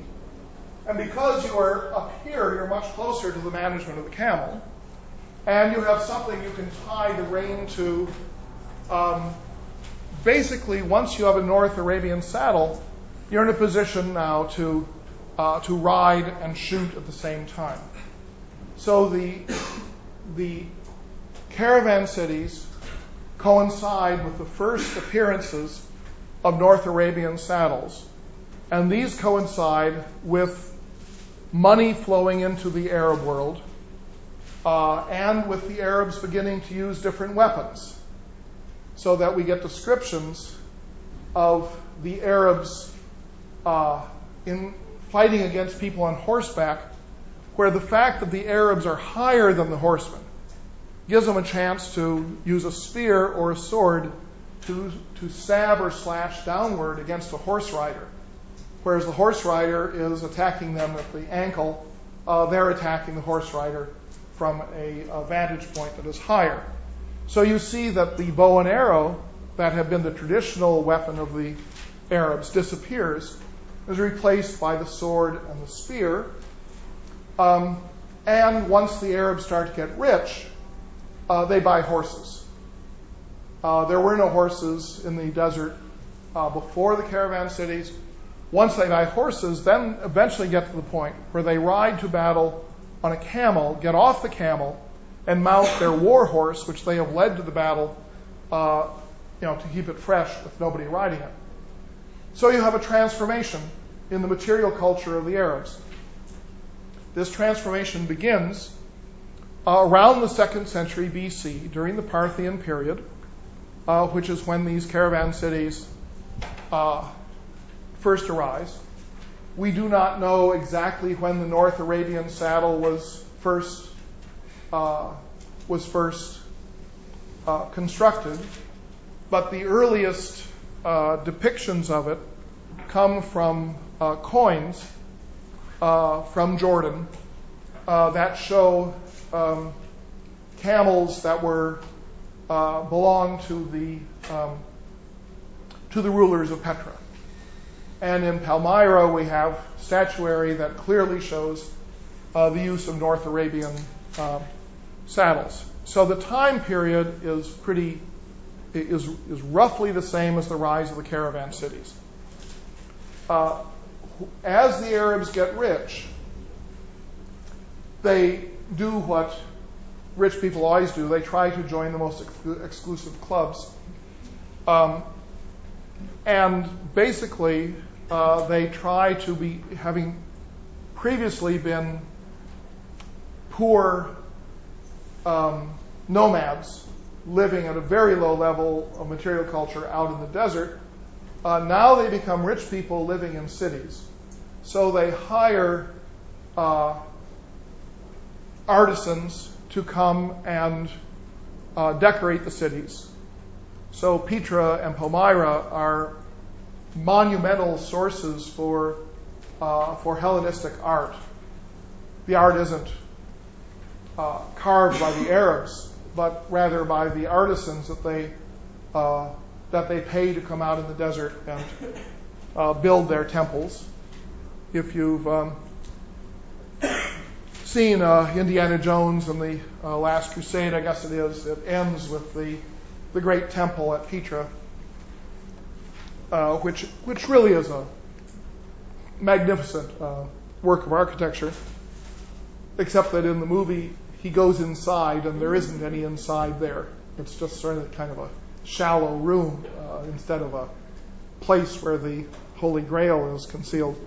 And because you are up here, you're much closer to the management of the camel and you have something you can tie the rein to. Um, basically, once you have a North Arabian saddle, you're in a position now to uh, to ride and shoot at the same time. So the the caravan cities coincide with the first appearances of North Arabian saddles, and these coincide with money flowing into the Arab world uh, and with the Arabs beginning to use different weapons, so that we get descriptions of the Arabs uh, in fighting against people on horseback, where the fact that the Arabs are higher than the horsemen gives them a chance to use a spear or a sword to, to stab or slash downward against a horse rider. Whereas the horse rider is attacking them at the ankle, uh, they're attacking the horse rider from a, a vantage point that is higher. So you see that the bow and arrow that have been the traditional weapon of the Arabs disappears, is replaced by the sword and the spear. Um, and once the Arabs start to get rich, uh, they buy horses. Uh, there were no horses in the desert uh, before the caravan cities. Once they buy horses, then eventually get to the point where they ride to battle on a camel, get off the camel, and mount their war horse, which they have led to the battle, uh, you know, to keep it fresh with nobody riding it. So you have a transformation in the material culture of the Arabs. This transformation begins uh, around the second century BC, during the Parthian period, uh, which is when these caravan cities uh, first arise. We do not know exactly when the North Arabian saddle was first uh, was first uh, constructed, but the earliest uh, depictions of it come from uh, coins uh, from Jordan uh, that show um, camels that were belonged to the um, to the rulers of Petra. And in Palmyra, we have statuary that clearly shows uh, the use of North Arabian uh, saddles. So the time period is pretty is is roughly the same as the rise of the caravan cities. Uh, as the Arabs get rich, they do what rich people always do. They try to join the most ex- exclusive clubs. Um, and basically, uh, they try to be, having previously been poor um, nomads living at a very low level of material culture out in the desert, uh, now they become rich people living in cities. So they hire uh, artisans to come and uh, decorate the cities. So Petra and Palmyra are monumental sources for uh, for Hellenistic art. The art isn't carved by the Arabs, but rather by the artisans that they that they pay to come out in the desert and build their temples. If you've um, seen uh, Indiana Jones and the uh, Last Crusade, I guess it is, it ends with the the great temple at Petra, uh, which which really is a magnificent uh, work of architecture. Except that in the movie he goes inside and there isn't any inside there. It's just sort of kind of a shallow room uh, instead of a place where the Holy Grail is concealed.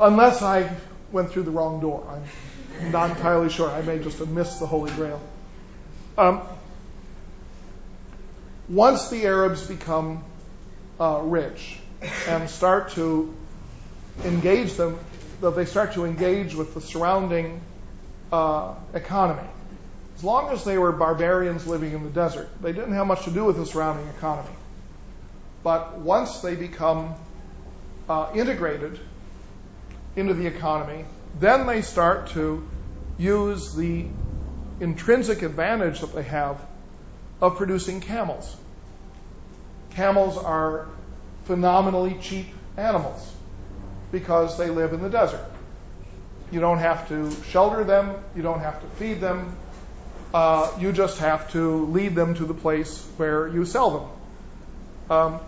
Unless I went through the wrong door. I'm not entirely sure. I may just have missed the Holy Grail. Um, once the Arabs become uh, rich and start to engage them, that they start to engage with the surrounding uh, economy. As long as they were barbarians living in the desert, they didn't have much to do with the surrounding economy. But once they become uh, integrated into the economy, then they start to use the intrinsic advantage that they have of producing camels. Camels are phenomenally cheap animals because they live in the desert. You don't have to shelter them, you don't have to feed them, uh, you just have to lead them to the place where you sell them. Um,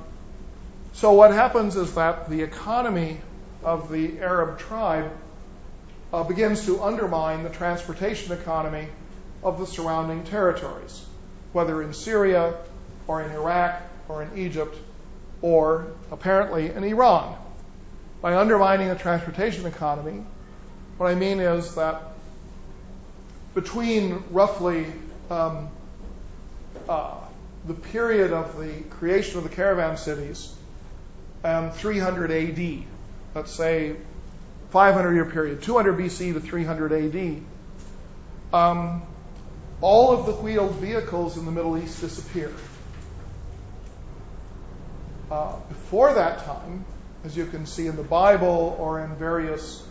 so, what happens is that the economy of the Arab tribe uh, begins to undermine the transportation economy of the surrounding territories, whether in Syria or in Iraq or in Egypt or apparently in Iran. By undermining the transportation economy, what I mean is that between roughly um, uh, the period of the creation of the caravan cities and 300 AD, let's say 500 year period, 200 BC to 300 AD, um, all of the wheeled vehicles in the Middle East disappear. Uh, before that time, as you can see in the Bible or in various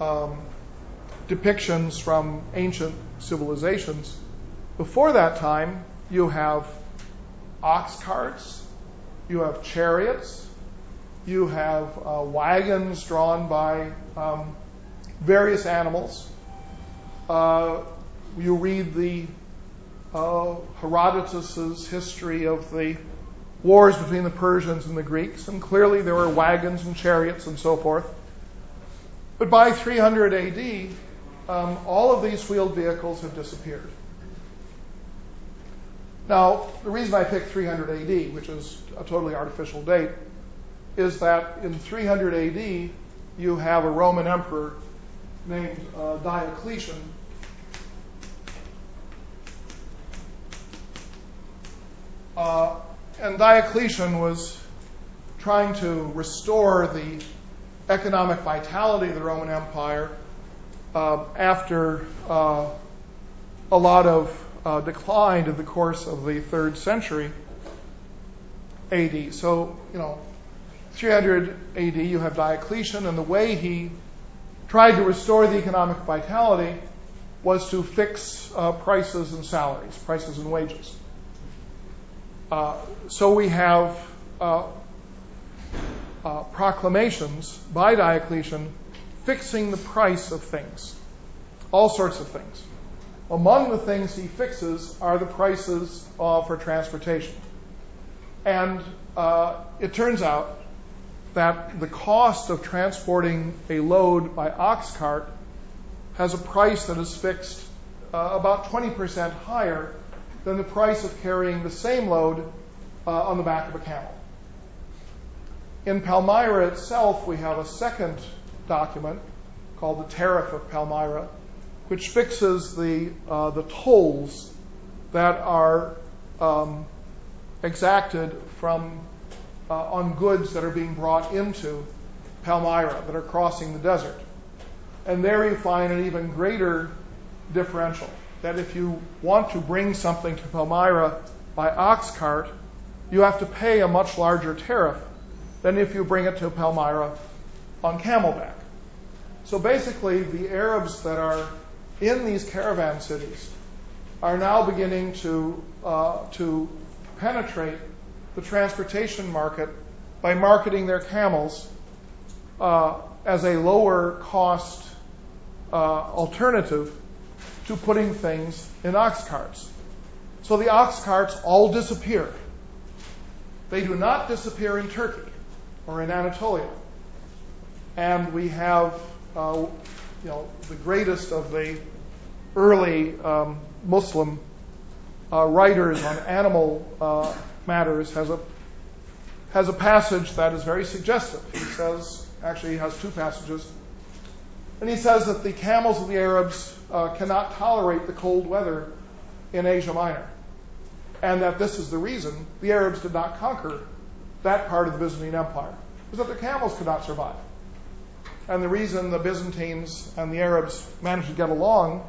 um, depictions from ancient civilizations, before that time, you have ox carts, you have chariots, you have uh, wagons drawn by um, various animals. Uh, you read the uh, Herodotus's history of the wars between the Persians and the Greeks, and clearly there were wagons and chariots and so forth. But by 300 AD, um, all of these wheeled vehicles have disappeared. Now, the reason I picked 300 AD, which is a totally artificial date, is that in 300 AD, you have a Roman emperor named uh, Diocletian. Uh, and Diocletian was trying to restore the economic vitality of the Roman Empire uh, after uh, a lot of uh, decline in the course of the third century AD. So, you know, 300 AD, you have Diocletian, and the way he tried to restore the economic vitality was to fix uh, prices and salaries, prices and wages. Uh, so we have uh, uh, proclamations by Diocletian fixing the price of things, all sorts of things. Among the things he fixes are the prices uh, for transportation. And uh, it turns out that the cost of transporting a load by ox cart has a price that is fixed uh, about 20% higher than the price of carrying the same load uh, on the back of a camel. In Palmyra itself, we have a second document called the Tariff of Palmyra, which fixes the, uh, the tolls that are um, exacted from on goods that are being brought into Palmyra that are crossing the desert. And there you find an even greater differential. That if you want to bring something to Palmyra by ox cart, you have to pay a much larger tariff than if you bring it to Palmyra on camelback. So basically, the Arabs that are in these caravan cities are now beginning to, uh, to penetrate the transportation market by marketing their camels uh, as a lower cost uh, alternative to putting things in ox carts. So the ox carts all disappear. They do not disappear in Turkey or in Anatolia. And we have, uh, you know, the greatest of the early um, Muslim uh, writers on animal uh, matters has a has a passage that is very suggestive. He says, actually, he has two passages, and he says that the camels of the Arabs uh, cannot tolerate the cold weather in Asia Minor, and that this is the reason the Arabs did not conquer that part of the Byzantine Empire, was that their camels could not survive. And the reason the Byzantines and the Arabs managed to get along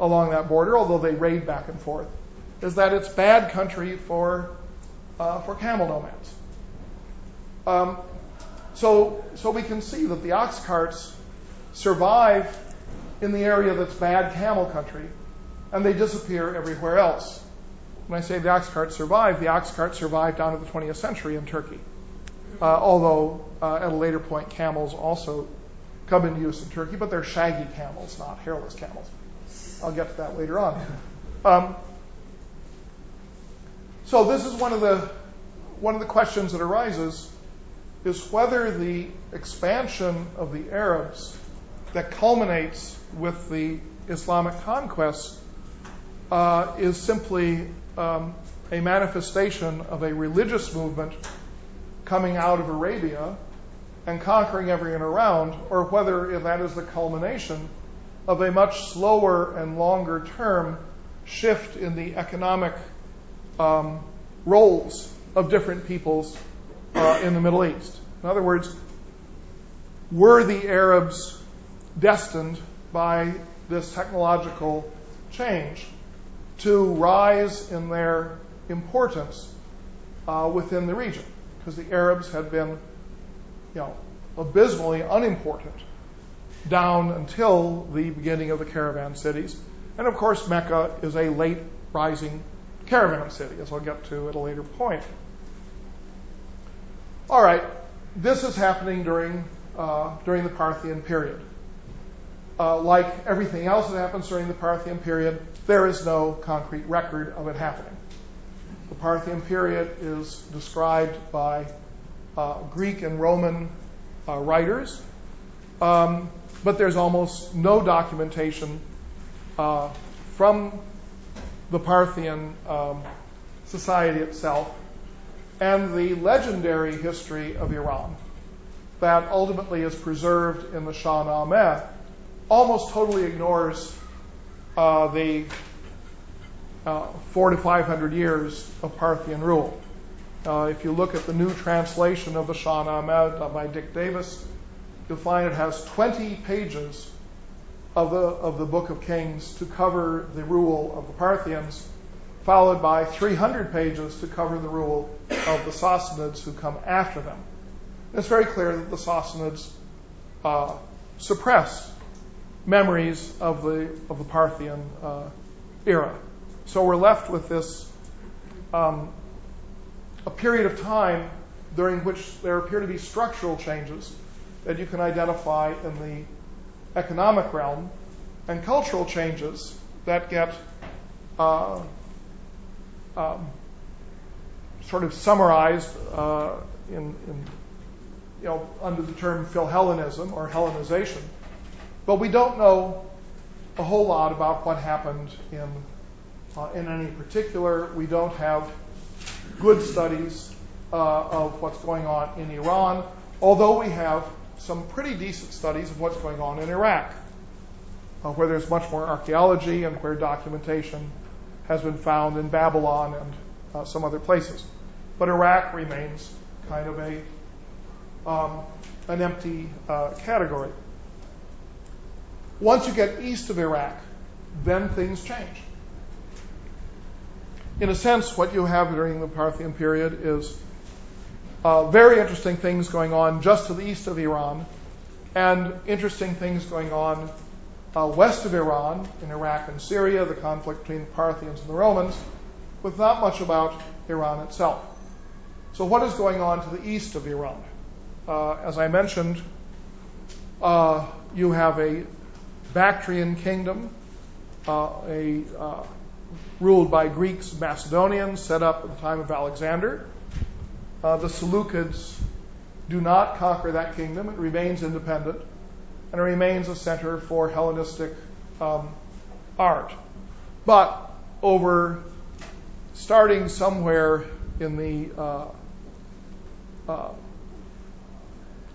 along that border, although they raid back and forth, is that it's bad country for for camel nomads. Um, so, so we can see that the ox carts survive in the area that's bad camel country, and they disappear everywhere else. When I say the ox carts survive, the ox carts survived down to the 20th century in Turkey. Uh, although uh, at a later point, camels also come into use in Turkey, but they're shaggy camels, not hairless camels. I'll get to that later on. So this is one of the one of the questions that arises is whether the expansion of the Arabs that culminates with the Islamic conquest uh, is simply um, a manifestation of a religious movement coming out of Arabia and conquering everyone around, or whether that is the culmination of a much slower and longer term shift in the economic um, roles of different peoples uh, in the Middle East. In other words, were the Arabs destined by this technological change to rise in their importance uh, within the region? Because the Arabs had been, you know, abysmally unimportant down until the beginning of the caravan cities. And of course, Mecca is a late rising caravan city, as I'll get to at a later point. All right, this is happening during, uh, during the Parthian period. Uh, like everything else that happens during the Parthian period, there is no concrete record of it happening. The Parthian period is described by uh, Greek and Roman uh, writers, um, but there's almost no documentation uh, from the Parthian um, society itself and the legendary history of Iran that ultimately is preserved in the Shahnameh almost totally ignores uh, the uh, four to five hundred years of Parthian rule. Uh, if you look at the new translation of the Shahnameh by Dick Davis, you'll find it has 20 pages of the, of the Book of Kings to cover the rule of the Parthians, followed by 300 pages to cover the rule of the Sassanids who come after them. It's very clear that the Sassanids uh, memories of the of the Parthian uh, era. So we're left with this um, a period of time during which there appear to be structural changes that you can identify in the economic realm and cultural changes that get uh, um, sort of summarized uh, in, in, you know, under the term Philhellenism or Hellenization. But we don't know a whole lot about what happened in, uh, in any particular. We don't have good studies uh, of what's going on in Iran, although we have some pretty decent studies of what's going on in Iraq, uh, where there's much more archaeology and where documentation has been found in Babylon and uh, some other places. But Iraq remains kind of a um, an empty uh, category. Once you get east of Iraq, then things change. In a sense, what you have during the Parthian period is uh, very interesting things going on just to the east of Iran, and interesting things going on uh, west of Iran, in Iraq and Syria, the conflict between the Parthians and the Romans, with not much about Iran itself. So, what is going on to the east of Iran? Uh, as I mentioned, uh, you have a Bactrian kingdom, uh, a, uh, ruled by Greeks, Macedonians, set up at the time of Alexander. Uh, the Seleucids do not conquer that kingdom. It remains independent, and it remains a center for Hellenistic um, art. But over starting somewhere in the uh, uh,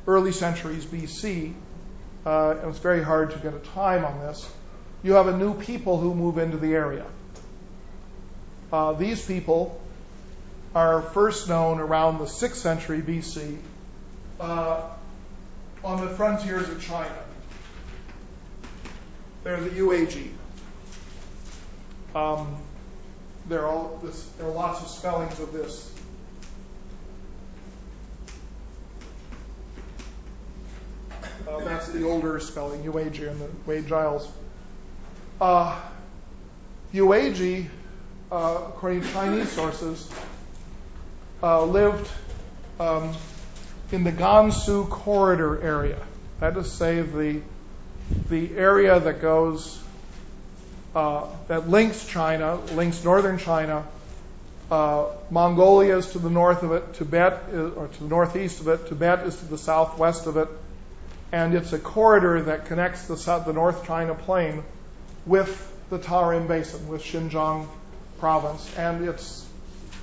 early centuries BC, uh, and it's very hard to get a time on this, you have a new people who move into the area. Uh, these people are first known around the 6th century BC uh, on the frontiers of China. They're the Yuezhi. Um, there, are all, there are lots of spellings of this Uh, that's the older spelling, Yuezhi and the Wade Giles. Uh, Yuezhi, uh, according to Chinese sources, uh, lived um, in the Gansu corridor area. That is say, the, the area that goes, uh, that links China, links northern China. Uh, Mongolia is to the north of it, Tibet, is, or to the northeast of it, Tibet is to the southwest of it, and it's a corridor that connects the, south, the North China Plain with the Tarim Basin, with Xinjiang province, and it's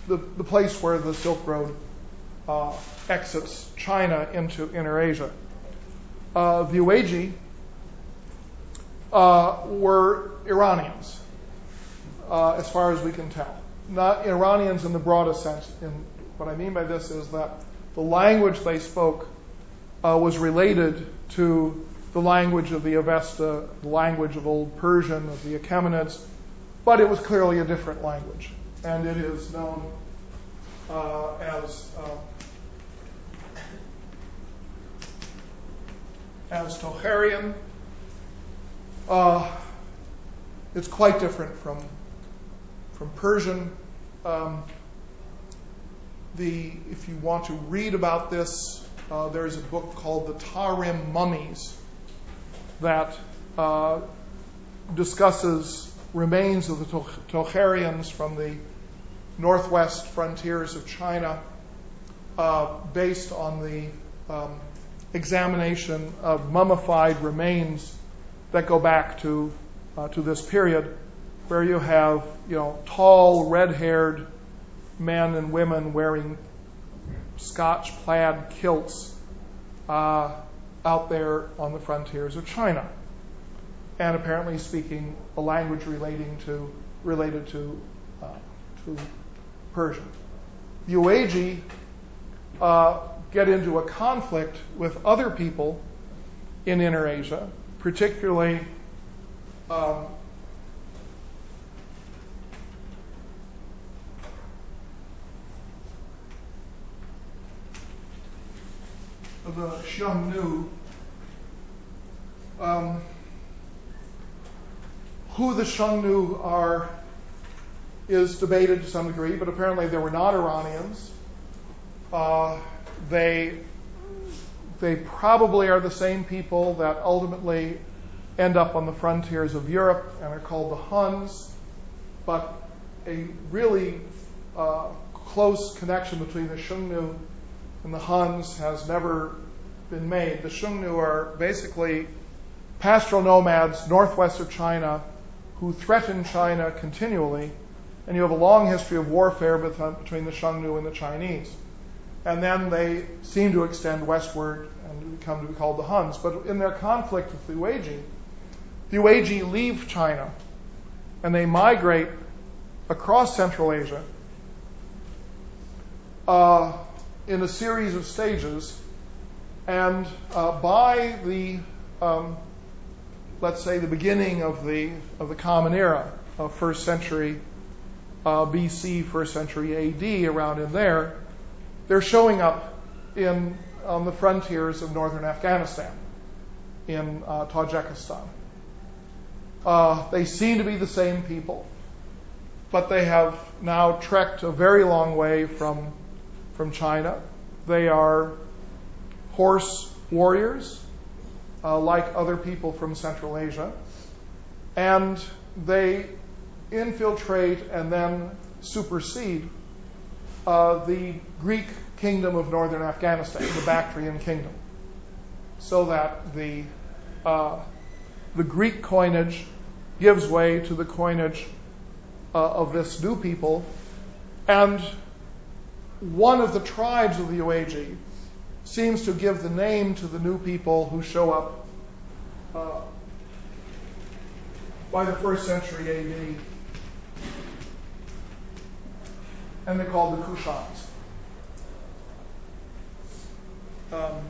the, place where the Silk Road uh, exits China into Inner Asia. Uh, the Yuezhi uh, were Iranians, as far as we can tell. Not Iranians in the broadest sense. What I mean by this is that the language they spoke was related to the language of the Avesta, the language of Old Persian, of the Achaemenids, but it was clearly a different language. And it is known uh, as, uh, as Tocharian. Uh, it's quite different from, from Persian. Um, the, if you want to read about this, uh, there's a book called The Tarim Mummies that discusses remains of the Tocharians from the northwest frontiers of China uh, based on the um, examination of mummified remains that go back to uh, to this period, where you have you know tall, red-haired men and women wearing Scotch plaid kilts uh, out there on the frontiers of China, and apparently speaking a language relating to related to to Persian. The Yuezhi uh, get into a conflict with other people in Inner Asia, particularly um, the Xiongnu. Um, who the Xiongnu are is debated to some degree, but apparently they were not Iranians. Uh, they they probably are the same people that ultimately end up on the frontiers of Europe and are called the Huns. But a really uh, close connection between the Xiongnu and the Huns has never been made. The Xiongnu are basically pastoral nomads northwest of China who threaten China continually, and you have a long history of warfare between the Xiongnu and the Chinese. And then they seem to extend westward and come to be called the Huns. But in their conflict with the Yuezhi, the Yuezhi leave China and they migrate across Central Asia uh, in a series of stages. And uh, by the, um, let's say, the beginning of the of the Common Era, of first century uh, BC, first century AD, around in there, they're showing up in on the frontiers of northern Afghanistan, in uh, Tajikistan. Uh, they seem to be the same people, but they have now trekked a very long way from from China. They are horse warriors, uh, like other people from Central Asia, and they infiltrate and then supersede uh, the Greek kingdom of northern Afghanistan, the Bactrian kingdom, so that the uh, the Greek coinage gives way to the coinage uh, of this new people, and one of the tribes of the Yuezhi seems to give the name to the new people who show up uh, by the first century AD, and they're called the Kushans. Um,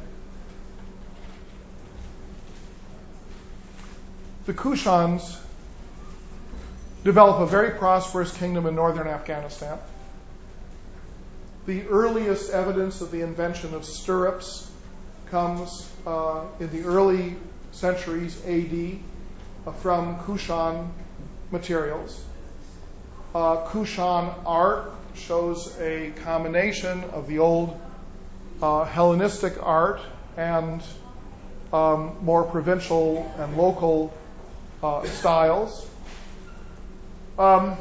the Kushans develop a very prosperous kingdom in northern Afghanistan. The earliest evidence of the invention of stirrups comes uh, in the early centuries AD uh, from Kushan materials. Uh, Kushan art shows a combination of the old uh, Hellenistic art and um, more provincial and local uh, styles. Um,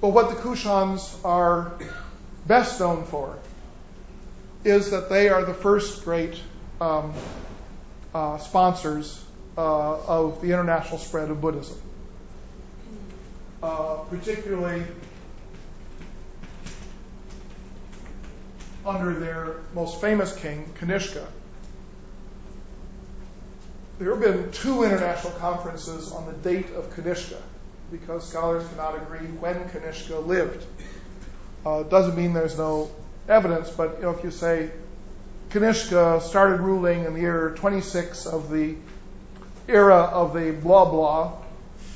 but what the Kushans are best known for is that they are the first great um, uh, sponsors uh, of the international spread of Buddhism. Uh, particularly under their most famous king, Kanishka. There have been two international conferences on the date of Kanishka because scholars cannot agree when Kanishka lived. Uh, doesn't mean there's no evidence, but if you say Kanishka started ruling in the year 26 of the era of the blah blah,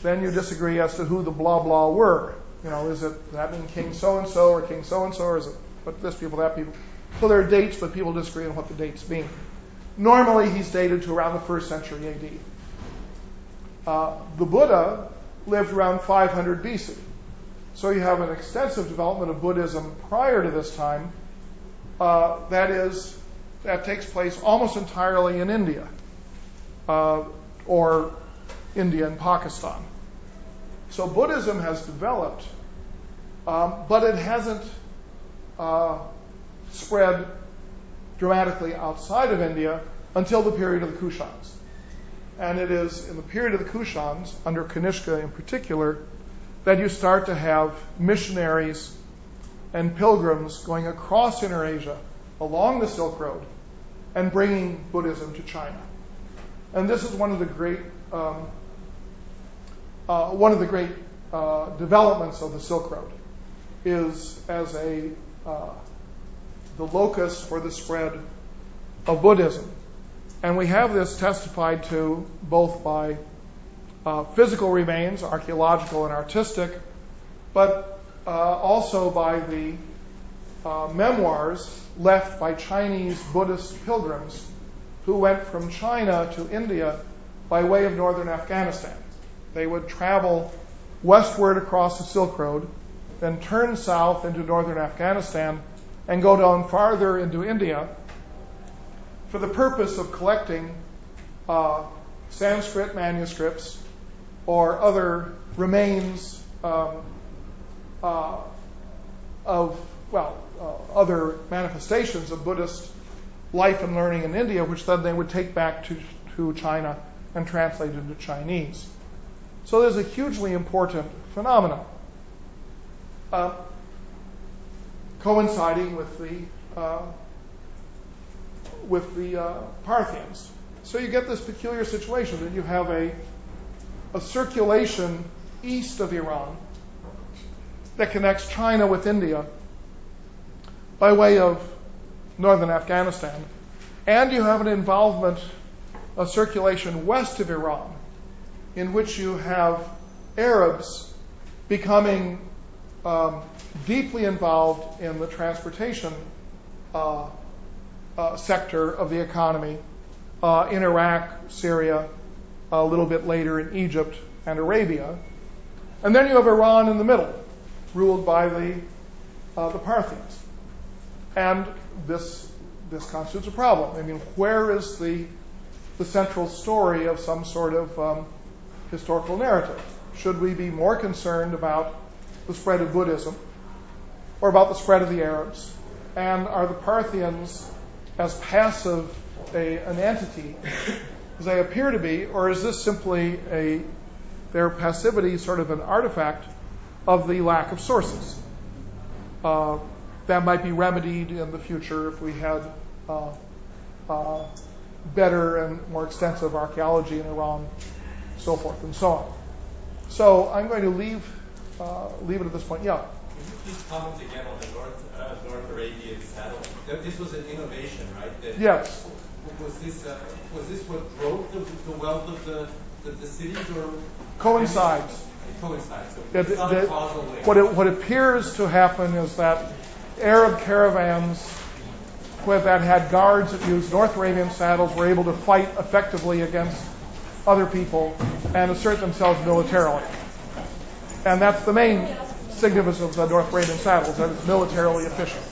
then you disagree as to who the blah blah were. You know, is it that mean King so and so or King so and so, or is it but this people, that people? So there are dates, but people disagree on what the dates mean. Normally, he's dated to around the first century AD. Uh, the Buddha lived around 500 BC. So you have an extensive development of Buddhism prior to this time. Uh, that is, that takes place almost entirely in India uh, or India and Pakistan. So Buddhism has developed, um, but it hasn't spread dramatically outside of India until the period of the Kushans. And it is in the period of the Kushans, under Kanishka in particular, that you start to have missionaries and pilgrims going across Inner Asia along the Silk Road and bringing Buddhism to China. And this is one of the great um, uh, one of the great uh, developments of the Silk Road is as a uh, the locus for the spread of Buddhism. And we have this testified to both by uh, physical remains, archaeological and artistic, but uh, also by the uh, memoirs left by Chinese Buddhist pilgrims who went from China to India by way of northern Afghanistan. They would travel westward across the Silk Road, then turn south into northern Afghanistan, and go down farther into India for the purpose of collecting uh, Sanskrit manuscripts or other remains um, uh, of, well, uh, other manifestations of Buddhist life and learning in India, which then they would take back to, to China and translate into Chinese. So there's a hugely important phenomenon. Uh, coinciding with the uh, with the uh, Parthians. So you get this peculiar situation that you have a a circulation east of Iran that connects China with India by way of northern Afghanistan, and you have an involvement, a circulation west of Iran, in which you have Arabs becoming um, deeply involved in the transportation uh, uh, sector of the economy uh, in Iraq, Syria, a little bit later in Egypt and Arabia. And then you have Iran in the middle, ruled by the, the Parthians. And this, this constitutes a problem. I mean, where is the, the central story of some sort of um, historical narrative? Should we be more concerned about the spread of Buddhism or about the spread of the Arabs? And are the Parthians as passive a, an entity as they appear to be, or is this simply a their passivity sort of an artifact of the lack of sources? Uh, that might be remedied in the future if we had uh, uh, better and more extensive archaeology in Iran, so forth and so on. So I'm going to leave uh, leave it at this point. Yeah. Can you please comment again on the North uh, North Arabian saddle? This was an innovation, right? That yes. Was this uh, was this what drove the, the wealth of the, the, the cities, or coincides? It coincides. So it, it, a causal link. What, it, what appears to happen is that Arab caravans that had guards that used North Arabian saddles were able to fight effectively against other people and assert themselves militarily. And that's the main significance of the North Arabian saddles, that it's militarily efficient.